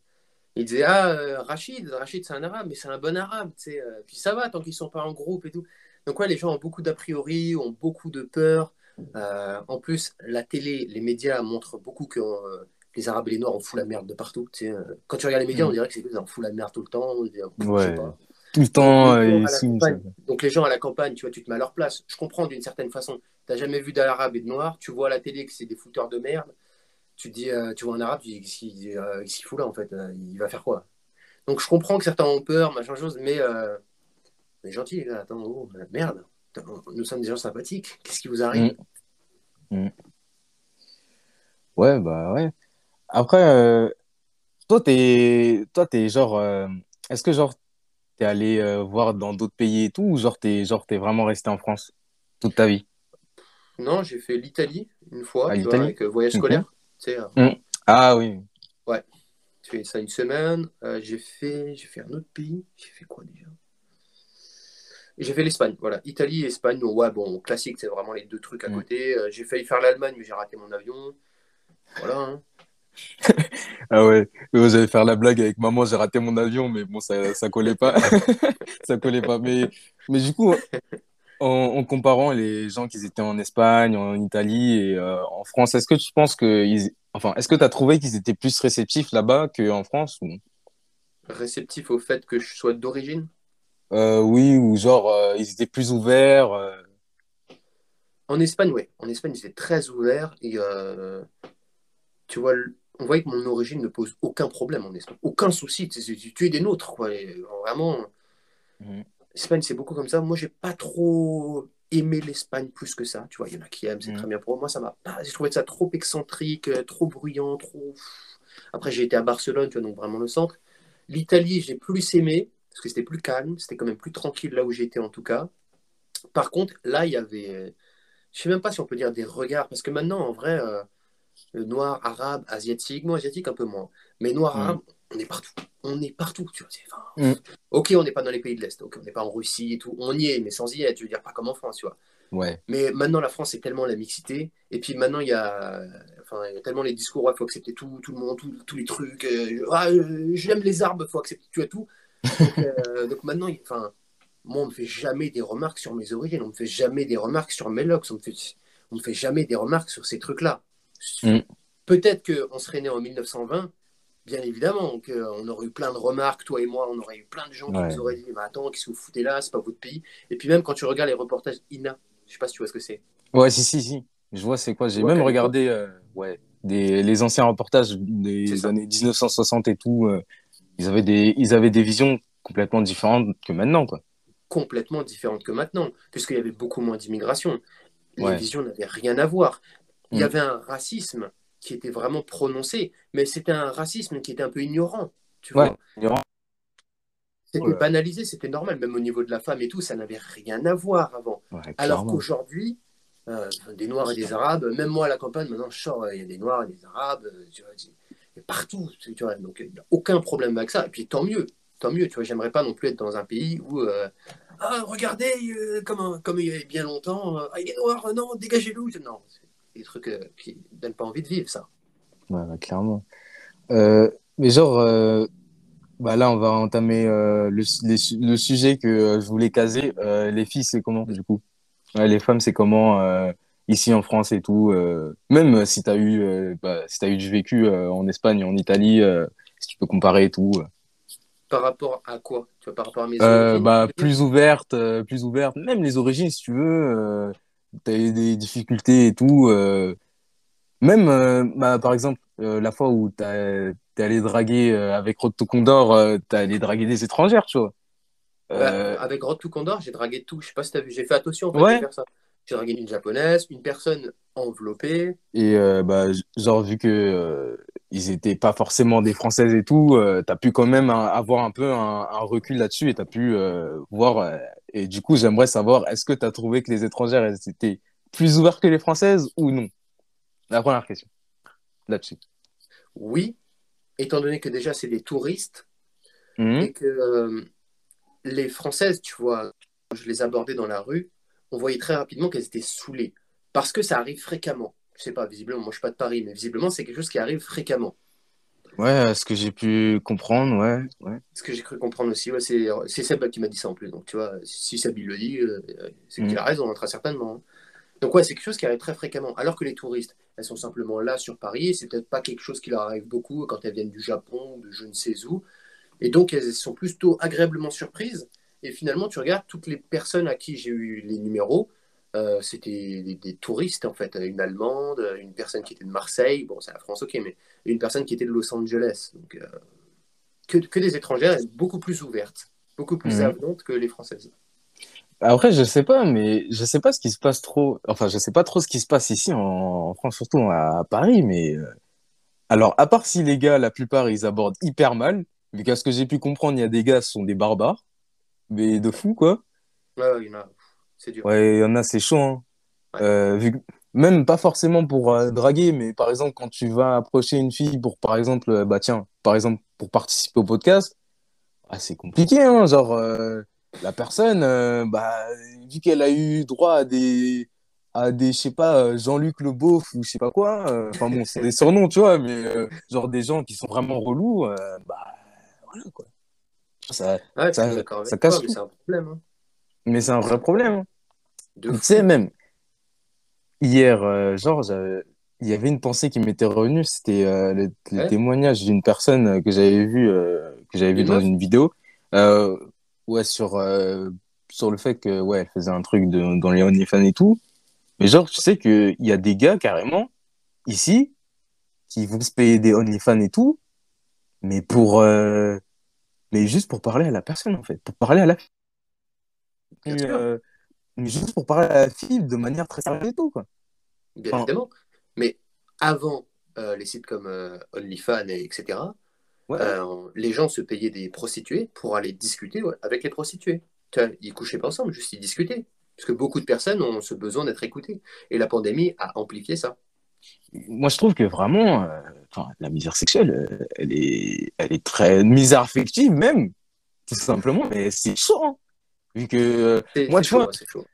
Il disait, ah, euh, Rachid, Rachid c'est un arabe, mais c'est un bon arabe, tu sais. euh, puis ça va tant qu'ils sont pas en groupe et tout. Donc ouais, les gens ont beaucoup d'a priori, ont beaucoup de peur. Euh, en plus, la télé, les médias montrent beaucoup que euh, les Arabes et les Noirs ont foutu la merde de partout. tu sais. Quand tu regardes les médias, on Mhm. dirait que c'est eux, ils en foutent la merde tout le temps. Je sais Ouais, pas. tout le temps les et sous donc les gens à la campagne, tu vois, tu te mets à leur place. Je comprends d'une certaine façon. Tu n'as jamais vu d'arabe et de noir, tu vois à la télé que c'est des fouteurs de merde. Tu dis, euh, tu vois un arabe, tu dis, qu'est-ce qu'il euh, fout là en fait Euh, Il va faire quoi? Donc je comprends que certains ont peur, machin chose, mais, euh, mais gentil les gars, attends, oh, merde. Nous sommes des gens sympathiques. Qu'est-ce qui vous arrive? Mhm. Mhm. Ouais, bah ouais. Après, euh, toi t'es toi t'es genre est-ce que genre t'es allé voir dans d'autres pays et tout ou genre t'es genre t'es vraiment resté en France toute ta vie? Non, j'ai fait l'Italie une fois, tu vois, avec euh, voyage scolaire. Sais, euh, Mhm. Ah oui. ouais, j'ai fait ça une semaine. Euh, j'ai fait, j'ai fait un autre pays. J'ai fait quoi déjà? J'ai fait l'Espagne, voilà. Italie et Espagne, ouais, bon, classique, c'est vraiment les deux trucs à Mhm. côté. Euh, j'ai failli faire l'Allemagne, mais j'ai raté mon avion. Voilà. hein. Ah ouais, vous allez faire la blague avec maman, j'ai raté mon avion, mais bon, ça, ça collait pas. Ça collait pas. Mais, mais du coup, en, en comparant les gens qui étaient en Espagne, en Italie et euh, en France, est-ce que tu penses que ils... enfin, est-ce que tu as trouvé qu'ils étaient plus réceptifs là-bas qu'en France ou... Réceptif au fait que je sois d'origine? Euh, oui, ou genre euh, ils étaient plus ouverts. En Espagne, ouais. En Espagne, ils étaient très ouverts. Et tu vois, on voyait que mon origine ne pose aucun problème en Espagne. Aucun souci. Tu, es des nôtres, quoi. Et vraiment, Mhm. l'Espagne, c'est beaucoup comme ça. Moi, j'ai pas trop aimé l'Espagne plus que ça. Tu vois, il y en a qui aiment, c'est très Mhm. bien pour moi. Moi, ça m'a pas. J'ai trouvé ça trop excentrique, euh, trop bruyant, trop. Après, j'ai été à Barcelone, tu vois, donc vraiment le centre. L'Italie, j'ai plus aimé parce que c'était plus calme, c'était quand même plus tranquille là où j'étais en tout cas. Par contre, là, il y avait. Je sais même pas si on peut dire des regards, parce que maintenant, en vrai, euh, le noir, arabe, asiatique, moi, asiatique un peu moins, mais noir, arabe, on est partout. On est partout, tu vois. enfin, Mhm. ok, on n'est pas dans les pays de l'Est, ok, on n'est pas en Russie et tout, on y est, mais sans y être, je veux dire, pas comme en France, tu vois. Ouais. Mais maintenant, la France, c'est tellement la mixité. Et puis maintenant, il y a, enfin, il y a tellement les discours, il faut accepter tout, tout le monde, tous les trucs. euh, ah, euh, j'aime les arbres, il faut accepter tu as tout. Donc, euh, donc maintenant, enfin, moi, on me fait jamais des remarques sur mes origines, on me fait jamais des remarques sur mes locks, on me fait, on me fait jamais des remarques sur ces trucs-là. Mhm. Peut-être qu'on serait né en 1920, bien évidemment, qu'on aurait eu plein de remarques, toi et moi, on aurait eu plein de gens qui Ouais. nous auraient dit, mais attends, qu'est-ce que vous foutez là, c'est pas votre pays. Et puis même quand tu regardes les reportages INA, je sais pas si tu vois ce que c'est. Ouais, si, si, si. Je vois c'est quoi. J'ai même regardé euh, ouais, des, les anciens reportages des années 1960 et tout. euh, ils avaient des, ils avaient des visions complètement différentes que maintenant, quoi. complètement différente que maintenant, puisqu'il y avait beaucoup moins d'immigration. Les Ouais. visions n'avaient rien à voir. Il y Mm. avait un racisme qui était vraiment prononcé, mais c'était un racisme qui était un peu ignorant, tu Ouais. vois. ignorant, C'était euh, banalisé, c'était normal, même au niveau de la femme et tout, ça n'avait rien à voir avant. ouais, Alors qu'aujourd'hui, euh, des Noirs et des Arabes, même moi à la campagne, maintenant je sors, euh, il y a des Noirs et des Arabes, euh, tu vois, et partout, tu vois, donc il n'y a aucun problème avec ça. Et puis tant mieux, tant mieux, tu vois, j'aimerais pas non plus être dans un pays où, euh, ah, regardez, euh, comme, il y a bien longtemps, euh, ah, il est noir, non, dégagez-le. Non, des trucs euh, qui ne donnent pas envie de vivre, ça. Ouais, clairement. Euh, mais genre, euh, bah là, on va entamer euh, le, les le sujet que je voulais caser. Les filles, c'est comment, du coup? Ouais, les femmes, c'est comment ici en France et tout? même si t'as eu, euh, bah, si t'as eu du vécu en Espagne, en Italie, si tu peux comparer et tout. Par rapport à quoi? Tu vois, par rapport à mes origines, tu bah, plus ouverte, plus ouverte. Même les origines, si tu veux. Euh, t'as eu des difficultés et tout. euh, même, euh, bah, par exemple, euh, la fois où t'as, t'es allé draguer avec Rod Condor, euh, t'es allé draguer des étrangères, tu vois. Bah, avec Road to Condor, j'ai dragué tout. Je sais pas si t'as vu, j'ai fait attention en fait, ouais. faire ça. J'ai dragué une japonaise, une personne enveloppée. Et bah, genre, vu que ils étaient pas forcément des Françaises et tout, euh, t'as pu quand même hein, avoir un peu un, un recul là-dessus et t'as pu euh, voir. Et du coup, j'aimerais savoir, est-ce que t'as trouvé que les étrangères, elles étaient plus ouvertes que les Françaises ou non? La première question, là-dessus. Oui, étant donné que déjà c'est des touristes Mhm. et que euh, les Françaises, tu vois, quand je les abordais dans la rue, on voyait très rapidement qu'elles étaient saoulées. Parce que ça arrive fréquemment. Je sais pas, visiblement, moi je suis pas de Paris, mais visiblement c'est quelque chose qui arrive fréquemment. Ouais, ce que j'ai pu comprendre, ouais, ouais. Ce que j'ai cru comprendre aussi, ouais, c'est c'est Seb qui m'a dit ça en plus. Donc tu vois, si Seb il le dit, euh, c'est qu'il Mhm. a raison, très certainement. hein. Donc ouais, c'est quelque chose qui arrive très fréquemment. Alors que les touristes, elles sont simplement là sur Paris, et c'est peut-être pas quelque chose qui leur arrive beaucoup quand elles viennent du Japon ou de je ne sais où. Et donc elles sont plutôt agréablement surprises. Et finalement, tu regardes toutes les personnes à qui j'ai eu les numéros, euh, c'était des, des touristes en fait. Une Allemande, une personne qui était de Marseille, bon c'est la France ok, mais une personne qui était de Los Angeles. Donc euh, que, que des étrangères beaucoup plus ouvertes, beaucoup plus Mhm. avenantes que les françaises. Après, je sais pas, mais je sais pas ce qui se passe trop. Enfin, je sais pas trop ce qui se passe ici en, en France, surtout à, Paris. Mais euh, alors, à part si les gars, la plupart, ils abordent hyper mal. Vu qu'à ce que j'ai pu comprendre, il y a des gars qui sont des barbares, mais de fous quoi. Ouais, il y en a, c'est dur. Ouais, il y en a, c'est chaud. Hein. Ouais. Euh, vu que- même pas forcément pour euh, draguer, mais par exemple, quand tu vas approcher une fille pour, par exemple, euh, bah tiens, par exemple, pour participer au podcast, ah, c'est compliqué, hein. Genre, la personne, bah, vu qu'elle a eu droit à des, à des, je sais pas, Jean-Luc Le Beauf ou je sais pas quoi, enfin bon, c'est des surnoms, tu vois, mais genre des gens qui sont vraiment relous, bah, voilà, quoi. Ça, Ouais, ça, ça casse c'est un problème. hein. Mais c'est un vrai problème. Tu sais, même, hier, euh, genre, il y avait une pensée qui m'était revenue, c'était euh, le, le Ouais. témoignage d'une personne euh, que j'avais vu, euh, que j'avais vu dans une vidéo, ouais, sur, sur le fait que, ouais, elle faisait un truc de, dans les OnlyFans et tout. Mais genre, tu sais qu'il y a des gars, carrément, ici, qui vont se payer des OnlyFans et tout, mais pour, mais juste pour parler à la personne, en fait, pour parler à la euh, mais juste pour parler à la fille de manière très sérieuse et tout, quoi. bien Enfin, évidemment. Mais avant euh, les sites comme euh, OnlyFans, et etc., ouais. euh, les gens se payaient des prostituées pour aller discuter ouais, avec les prostituées. Ils couchaient pas ensemble, juste ils discutaient. Parce que beaucoup de personnes ont ce besoin d'être écoutées. Et la pandémie a amplifié ça. Moi, je trouve que vraiment, euh, la misère sexuelle, elle est, elle est très misère affective même, tout simplement. Mais c'est chaud, hein. Vu que euh, moi, tu chaud, vois, chaud.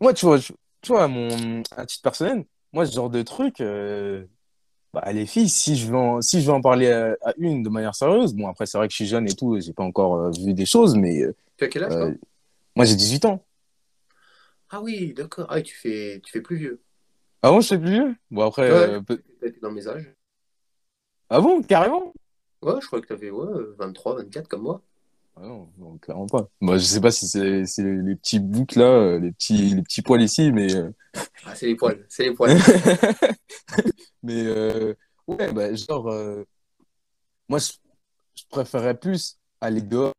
moi, tu vois, tu vois, mon, à titre personnel, moi, ce genre de truc, euh, bah, les filles, si je veux en, si je veux en parler à, à une de manière sérieuse, bon, après, c'est vrai que je suis jeune et tout, j'ai pas encore euh, vu des choses, mais Tu as quel âge, toi? moi, j'ai 18 ans. Ah oui, d'accord. Ah, tu fais, tu fais plus vieux. Ah bon, je sais plus vieux? Bon, après, Ouais, euh, peut- dans mes âges. ah bon, carrément? Ouais, je crois que tu avais ouais, 23, 24 comme moi. Ah non, non, clairement pas. Moi, je sais pas si c'est les petits boucs là, euh, les petits, les petits poils ici, mais, euh, Ah, c'est les poils, c'est les poils. mais euh, ouais, bah, genre, euh, moi, je, je préférerais plus aller dehors,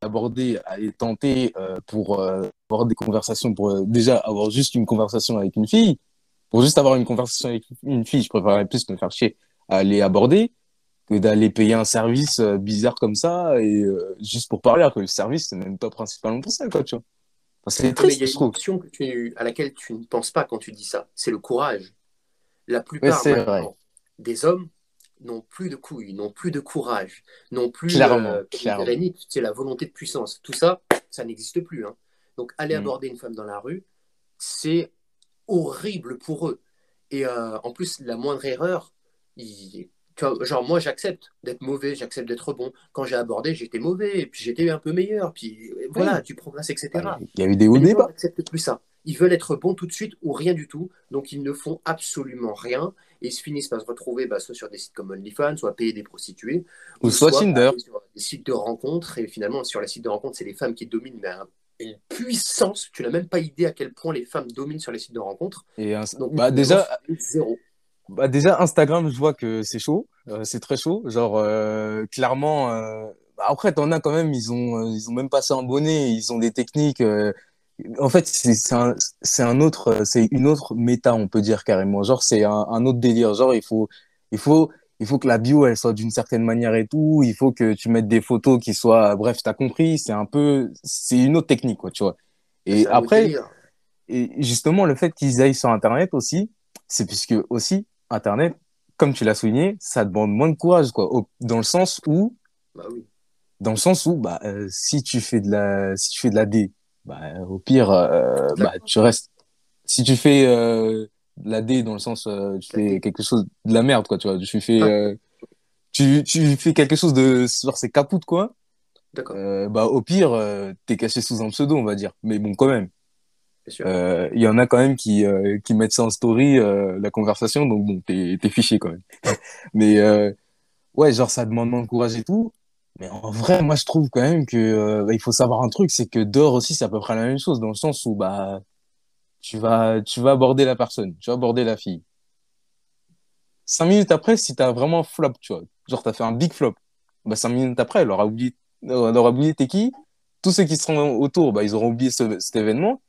aborder, aller tenter euh, pour avoir des conversations, pour déjà avoir juste une conversation avec une fille. Pour juste avoir une conversation avec une fille, je préférerais plus me faire chier à aller aborder d'aller payer un service euh, bizarre comme ça et euh, juste pour parler, alors que le service, c'est même pas principalement pour ça, quoi, tu vois. Enfin, c'est Mais il triste, y a une option que tu, à laquelle tu ne penses pas quand tu dis ça. C'est le courage. La plupart des hommes n'ont plus de couilles, n'ont plus de courage, n'ont plus, Clairement, euh, c'est la volonté de puissance. Tout ça, ça n'existe plus. hein. Donc aller Mm. aborder une femme dans la rue, c'est horrible pour eux. Et euh, en plus, la moindre erreur, il- tu vois, genre moi j'accepte d'être mauvais, j'accepte d'être bon. Quand j'ai abordé, j'étais mauvais, puis j'étais un peu meilleur, puis euh, voilà, tu progresses, etc. Ouais, Il y a eu des hauts débats. n'acceptent plus ça. Ils veulent être bons tout de suite ou rien du tout. Donc ils ne font absolument rien et ils se finissent par se retrouver bah, soit sur des sites comme OnlyFans, soit payer des prostituées, Ou soit Tinder. sur des sites de rencontres. Et finalement, sur les sites de rencontres, c'est les femmes qui dominent, mais à une puissance. Tu n'as même pas idée à quel point les femmes dominent sur les sites de rencontres. Et un- Donc bah, déjà, zéro. bah, déjà, Instagram, je vois que c'est chaud. Euh, c'est très chaud. Genre, euh, clairement, euh, après, t'en as quand même, ils ont, ils ont même pas ça en bonnet, ils ont des techniques. En fait, c'est un, un autre, c'est une autre méta, on peut dire carrément. Genre, c'est un, un autre délire. Genre, il faut, il faut, il faut que la bio, elle soit d'une certaine manière et tout. Il faut que tu mettes des photos qui soient, bref, t'as compris. C'est un peu, c'est une autre technique, quoi, tu vois. Et un après, et justement, le fait qu'ils aillent sur Internet aussi, c'est puisque aussi, Internet, comme tu l'as souligné, ça demande moins de courage, quoi. Au- dans le sens où, Bah oui. dans le sens où, bah, euh, si tu fais de la, si tu fais de la D, bah, au pire, euh, bah, tu restes. Si tu fais euh, de la D dans le sens, tu fais quelque chose de la merde, quoi, tu vois. Tu fais, Ah, tu, tu fais quelque chose de, genre, c'est capoute, quoi. d'accord, bah, au pire, t'es caché sous un pseudo, on va dire. Mais bon, quand même. Euh, Il y en a quand même qui, euh, qui mettent ça en story, euh, la conversation, donc bon, t'es, fiché quand même. Mais ouais, genre ça demande moins de courage et tout. Mais en vrai, moi je trouve quand même que bah, faut savoir un truc, c'est que dehors aussi c'est à peu près la même chose, dans le sens où bah tu vas tu vas aborder la personne, tu vas aborder la fille. Cinq minutes après, si t'as vraiment flop, tu vois, genre t'as fait un big flop, bah cinq minutes après, elle aura oublié, oublié t'es qui. Tous ceux qui seront autour, bah ils auront oublié ce- cet événement.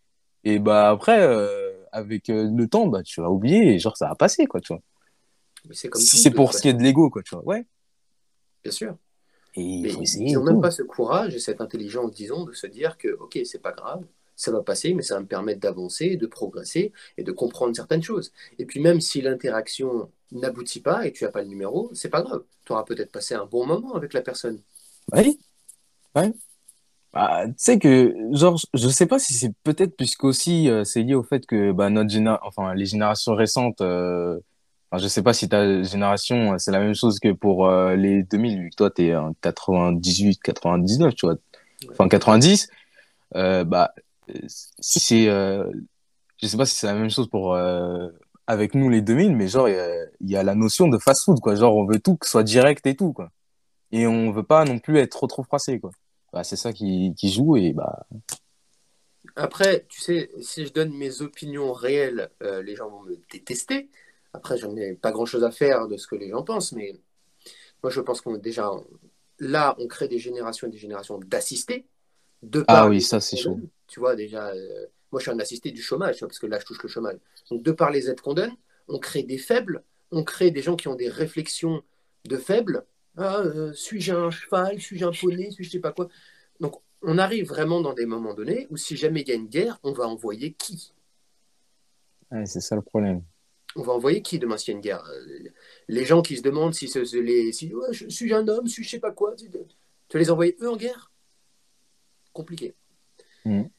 Et bah après, euh, avec euh, le temps, bah tu vas oublier et genre ça va passer, quoi, tu vois. Mais c'est comme Si c'est pour ce qui est de l'ego, quoi, tu vois. Ouais. Bien sûr. Et Mais faut ils essayer ils et ont même pas ce courage et cette intelligence, disons, de se dire que, ok, c'est pas grave, ça va passer, mais ça va me permettre d'avancer, de progresser et de comprendre certaines choses. Et puis même si l'interaction n'aboutit pas et tu n'as pas le numéro, c'est pas grave. Tu auras peut-être passé un bon moment avec la personne. Oui, ouais. Bah, tu sais que, genre, je sais pas si c'est peut-être puisqu'aussi euh, c'est lié au fait que bah, notre géné enfin, les générations récentes, euh, enfin, je sais pas si ta génération, euh, c'est la même chose que pour euh, les 2000, vu que toi, t'es en 98, 99, tu vois, enfin 90, euh, bah, euh, si c'est, euh, je sais pas si c'est la même chose pour euh, avec nous les 2000, mais genre, il y a, il y a la notion de fast-food, quoi. Genre, on veut tout que ce soit direct et tout, quoi. Et on veut pas non plus être trop, trop froissé, quoi. Bah, c'est ça qui, qui joue et bah, Après, tu sais, si je donne mes opinions réelles, euh, les gens vont me détester. Après, j'en ai pas grand-chose à faire de ce que les gens pensent, mais moi, je pense qu'on déjà, là, on crée des générations et des générations d'assistés, de ah oui, ça, c'est chaud. donne. Tu vois, déjà, euh, moi, je suis un assisté du chômage, parce que là, je touche le chômage. Donc, de par les aides qu'on donne, on crée des faibles, on crée des gens qui ont des réflexions de faibles. Ah, euh, suis-je un cheval, suis-je un poney, suis-je sais pas quoi. Donc, on arrive vraiment dans des moments donnés où si jamais il y a une guerre, on va envoyer qui? Ouais, c'est ça le problème. On va envoyer qui demain s'il y a une guerre? Euh, Les gens qui se demandent si, ce- ce- les, si ouais, je suis un homme, suis je sais pas quoi? Tu les envoyer eux en guerre? Compliqué. Mhm.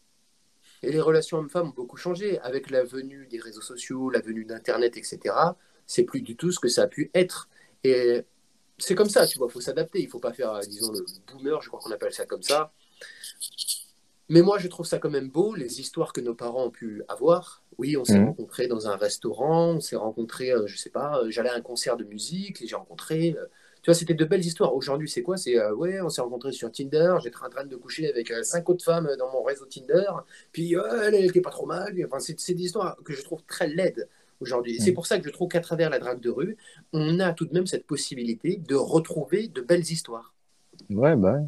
Et les relations hommes-femmes ont beaucoup changé avec la venue des réseaux sociaux, la venue d'Internet, etc. C'est plus du tout ce que ça a pu être. Et c'est comme ça, tu vois, il faut s'adapter. Il faut pas faire, euh, disons, le boomer, je crois qu'on appelle ça comme ça. Mais moi, je trouve ça quand même beau, les histoires que nos parents ont pu avoir. Oui, on s'est Mhm. rencontrés dans un restaurant, on s'est rencontrés, euh, je sais pas, euh, j'allais à un concert de musique, et j'ai rencontré. euh, tu vois, c'était de belles histoires. Aujourd'hui, c'est quoi? C'est, ouais, on s'est rencontrés sur Tinder, j'étais en train de coucher avec cinq autres femmes dans mon réseau Tinder, puis elle, elle était pas trop mal. Enfin, c'est des histoires que je trouve très laides aujourd'hui. C'est pour ça que je trouve qu'à travers la drague de rue, on a tout de même cette possibilité de retrouver de belles histoires. Ouais, bah.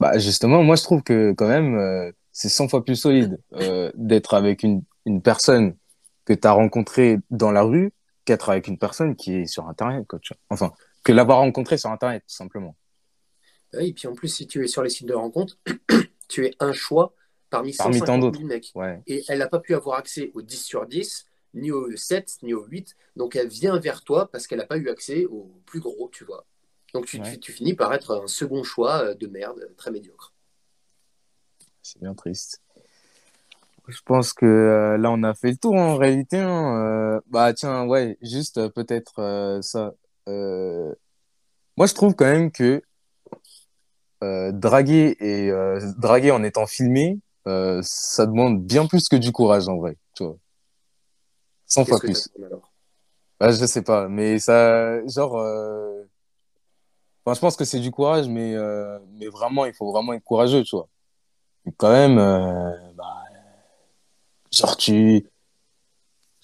Bah, justement, moi, je trouve que quand même, euh, c'est 100 fois plus solide euh, d'être avec une, une personne que tu as rencontrée dans la rue qu'être avec une personne qui est sur Internet, quoi, tu vois. Enfin, que l'avoir rencontrée sur Internet, tout simplement. Oui, et puis en plus, si tu es sur les sites de rencontre, tu es un choix parmi Parmi tant 150 d'autres. 000 mecs. Ouais. Et elle n'a pas pu avoir accès au 10 sur 10, ni au 7, ni au 8. Donc elle vient vers toi parce qu'elle n'a pas eu accès au plus gros, tu vois. Donc tu, Ouais. tu, tu finis par être un second choix euh, de merde, très médiocre. C'est bien triste. Je pense que euh, là, on a fait le tour en réalité. hein. Euh, bah, tiens, ouais, juste euh, peut-être ça. Moi, je trouve quand même que draguer et draguer en étant filmé, ça demande bien plus que du courage en vrai, tu vois. 100 fois plus. Bah, je sais pas, mais ça, genre, euh, enfin, je pense que c'est du courage, mais euh, mais vraiment, il faut vraiment être courageux, tu vois. Et quand même, euh, bah, genre tu,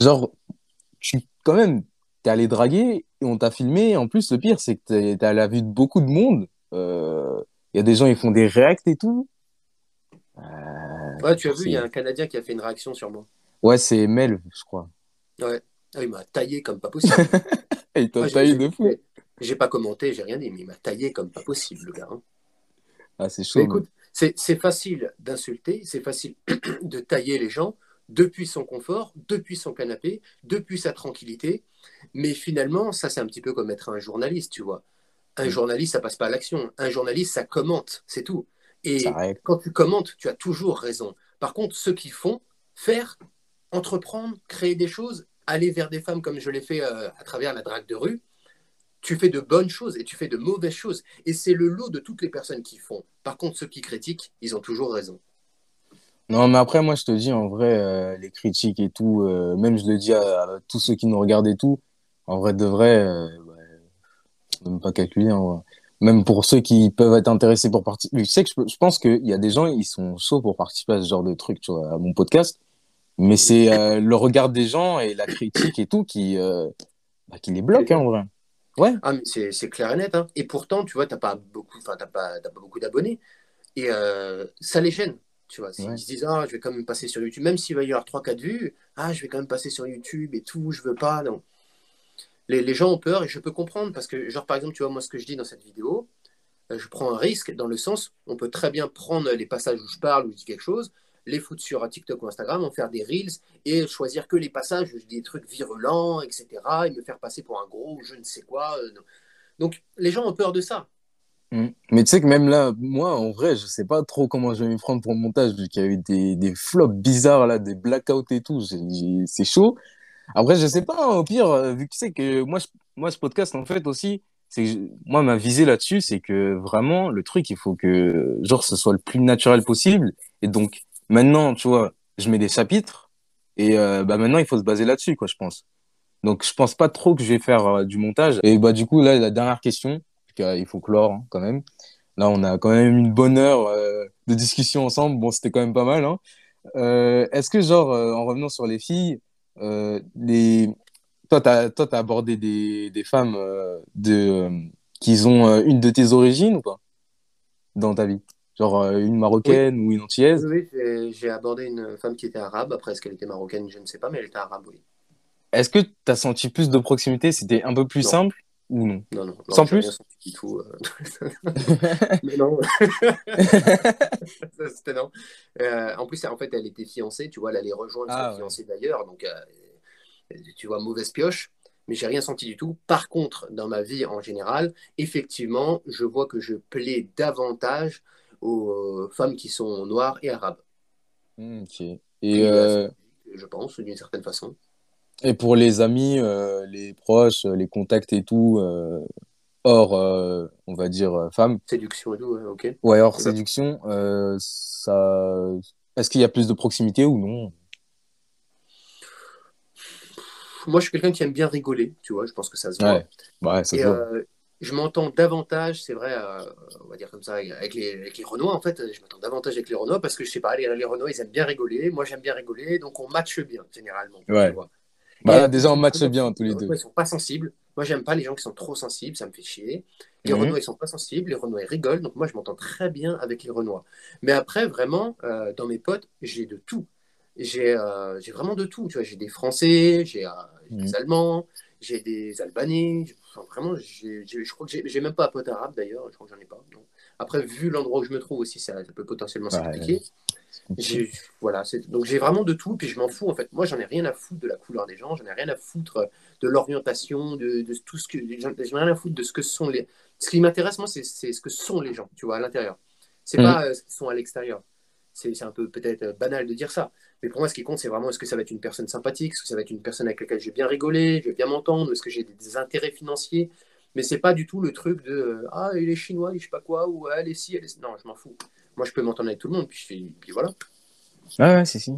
genre tu, quand même, t'es allé draguer et on t'a filmé. En plus, le pire, c'est que t'es à la vue de beaucoup de monde. Euh, il y a des gens, ils font des reacts et tout. ouais, tu as vu, il y a un Canadien qui a fait une réaction sur moi. Ouais, c'est Mel, je crois. Ouais. Ah, il m'a taillé comme pas possible. il t'a taillé de fou. J'ai pas commenté, j'ai rien dit, mais il m'a taillé comme pas possible, le gars. Hein. Ah, c'est chaud. Écoute, c'est facile d'insulter, c'est facile de tailler les gens depuis son confort, depuis son canapé, depuis sa tranquillité. Mais finalement, ça, c'est un petit peu comme être un journaliste, tu vois. Un journaliste, ça passe pas à l'action. Un journaliste, ça commente, c'est tout. Et quand tu commentes, tu as toujours raison. Par contre, ceux qui font, faire, entreprendre, créer des choses, aller vers des femmes comme je l'ai fait euh, à travers la drague de rue, tu fais de bonnes choses et tu fais de mauvaises choses. Et c'est le lot de toutes les personnes qui font. Par contre, ceux qui critiquent, ils ont toujours raison. Non, mais après, moi, je te dis, en vrai, euh, les critiques et tout, euh, même je le dis à, tous ceux qui nous regardent et tout, en vrai, de vrai, même pas calculer. Même pour ceux qui peuvent être intéressés pour participer. Tu sais que je, pense qu'il y a des gens, ils sont chauds pour participer à ce genre de truc, tu vois, à mon podcast. Mais c'est euh, le regard des gens et la critique et tout qui, bah, qui les bloque, hein, en vrai. Ouais. Ah, mais c'est clair et net. Hein. Et pourtant, tu vois, tu n'as pas beaucoup, pas, pas beaucoup d'abonnés. Et ça les gêne. Tu vois, s'ils se disent, ah, je vais quand même passer sur YouTube, même s'il va y avoir 3-4 vues, ah, je vais quand même passer sur YouTube et tout, je veux pas. Non. Les, les, gens ont peur et je peux comprendre parce que, genre, par exemple, tu vois, moi, ce que je dis dans cette vidéo, euh, je prends un risque dans le sens, on peut très bien prendre les passages où je parle, où je dis quelque chose, les foutre sur TikTok ou Instagram, en faire des reels et choisir que les passages des trucs virulents, etc. et me faire passer pour un gros je ne sais quoi. Euh, Donc, les gens ont peur de ça. Mm. Mais tu sais que même là, moi, en vrai, je sais pas trop comment je vais m'y prendre pour le montage, vu qu'il y a eu des, des flops bizarres, là, des blackouts et tout. C'est chaud. Après, je sais pas, hein, au pire, euh, vu que tu sais que moi, je, moi, ce podcast, en fait, aussi, c'est moi, ma visée là-dessus, c'est que vraiment, le truc, il faut que, genre, ce soit le plus naturel possible. Et donc, maintenant, tu vois, je mets des chapitres, et euh, bah, maintenant, il faut se baser là-dessus, quoi, je pense. Donc, je pense pas trop que je vais faire euh, du montage. Et bah, du coup, là, la dernière question, il faut clore hein, quand même. Là, on a quand même une bonne heure euh, de discussion ensemble. Bon, c'était quand même pas mal. Hein. Est-ce que, genre, en revenant sur les filles, les... toi, tu as, abordé des, des femmes de, qui ont une de tes origines ou pas dans ta vie? Genre une marocaine ou une antillaise Oui, j'ai abordé une femme qui était arabe. Après, est-ce qu'elle était marocaine? Je ne sais pas, mais elle était arabe, oui. Est-ce que tu as senti plus de proximité? C'était un peu plus simple ou non? Non, non. Sans plus? du tout. Euh. mais non. C'était non. Euh, en plus, en fait, elle était fiancée, tu vois, elle allait rejoindre ah, sa fiancée d'ailleurs, donc euh, tu vois, mauvaise pioche. Mais j'ai rien senti du tout. Par contre, dans ma vie en général, effectivement, je vois que je plais davantage aux femmes qui sont noires et arabes. Hmm, ok. Et, je pense, d'une certaine façon. Et pour les amis, euh, les proches, euh, les contacts et tout, euh, hors, on va dire, femmes. Séduction et tout, ok. Ouais, hors séduction, ça... est-ce qu'il y a plus de proximité ou non? Moi, je suis quelqu'un qui aime bien rigoler, tu vois, je pense que ça se voit. Ouais, ça se voit. Je m'entends davantage, c'est vrai, on va dire comme ça, avec les, avec les Renois, en fait, je m'entends davantage avec les Renois parce que je sais pas, les, les Renois, ils aiment bien rigoler, moi j'aime bien rigoler, donc on matche bien, généralement. Ouais. Tu vois. Bah, déjà, on matche bien tous les deux. Ils sont pas sensibles. Moi, j'aime pas les gens qui sont trop sensibles, ça me fait chier. Les mhm. Renois, ils sont pas sensibles, les Renois, ils rigolent. Donc, moi, je m'entends très bien avec les Renois. Mais après, vraiment, euh, dans mes potes, j'ai de tout. J'ai euh, vraiment de tout. Tu vois, j'ai des Français, j'ai euh, des mhm. Allemands, j'ai des Albanais. Enfin, vraiment, je crois que j'ai même pas un pote arabe d'ailleurs. Je crois que j'en ai pas. Après, vu l'endroit où je me trouve aussi, ça, peut potentiellement s'expliquer. Voilà, donc j'ai vraiment de tout, puis je m'en fous en fait. Moi, j'en ai rien à foutre de la couleur des gens, j'en ai rien à foutre de l'orientation, de, de, tout ce que. J'en ai rien à foutre de ce que sont les. Ce qui m'intéresse, moi, c'est ce que sont les gens, tu vois, à l'intérieur. C'est pas mm. euh, ce qu'ils sont à l'extérieur. C'est un peu peut-être euh, banal de dire ça. Mais pour moi, ce qui compte, c'est vraiment est-ce que ça va être une personne sympathique, est-ce que ça va être une personne avec laquelle je vais bien rigoler, je vais bien m'entendre, est-ce que j'ai des intérêts financiers. Mais c'est pas du tout le truc de Ah, il est chinois, il je sais pas quoi, ou elle est ci, elle est. Non, je m'en fous. Moi, je peux m'entendre avec tout le monde, puis, puis voilà. Ouais, ouais, c'est si.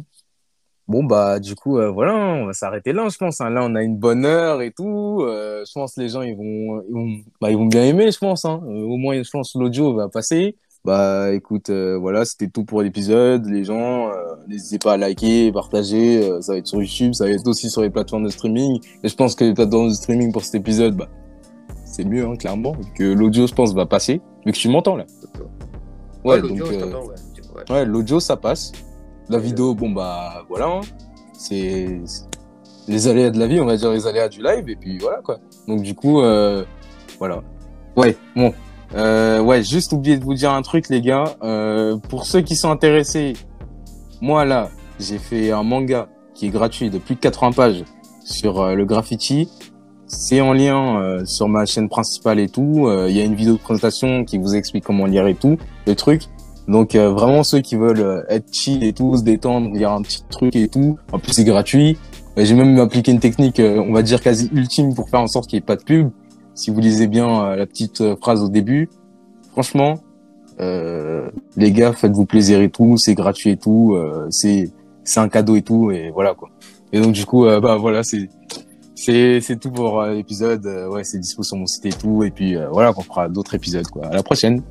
Bon, bah, du coup, euh, voilà, on va s'arrêter là, je pense. Hein. Là, on a une bonne heure et tout. Euh, je pense que les gens, ils vont, ils vont, bah, bien aimer, je pense. Hein. Euh, au moins, je pense l'audio va passer. Bah, écoute, voilà, c'était tout pour l'épisode. Les gens, n'hésitez pas à liker, partager. ça va être sur YouTube, ça va être aussi sur les plateformes de streaming. Et je pense que les plateformes de streaming pour cet épisode, bah, c'est mieux, hein, clairement. Que l'audio, je pense, va passer. Mais que tu m'entends, là. Ouais, l'audio, euh, ouais. Ouais. ouais, l'audio, ça passe. La vidéo, bon, bah, voilà. hein. C'est les aléas de la vie, on va dire les aléas du live, et puis voilà, quoi. Donc, du coup, euh, voilà. Ouais, bon. Euh, ouais, juste oublié de vous dire un truc, les gars. Euh, pour ceux qui sont intéressés, moi, là, j'ai fait un manga qui est gratuit de plus de 80 pages sur euh, le graffiti. C'est en lien euh, sur ma chaîne principale et tout. Euh, Il y a une vidéo de présentation qui vous explique comment lire et tout, le truc. Donc vraiment ceux qui veulent être chill et tout, se détendre, lire un petit truc et tout. En plus c'est gratuit. J'ai même appliqué une technique, on va dire quasi ultime pour faire en sorte qu'il n'y ait pas de pub. Si vous lisez bien euh, la petite euh, phrase au début, franchement, euh, les gars, faites-vous plaisir et tout, c'est gratuit et tout, euh, c'est c'est un cadeau et tout et voilà quoi. Et donc du coup, euh, bah voilà, c'est c'est c'est tout pour l'épisode. Ouais, c'est dispo sur mon site et tout et puis voilà, qu'on fera d'autres épisodes quoi. À la prochaine.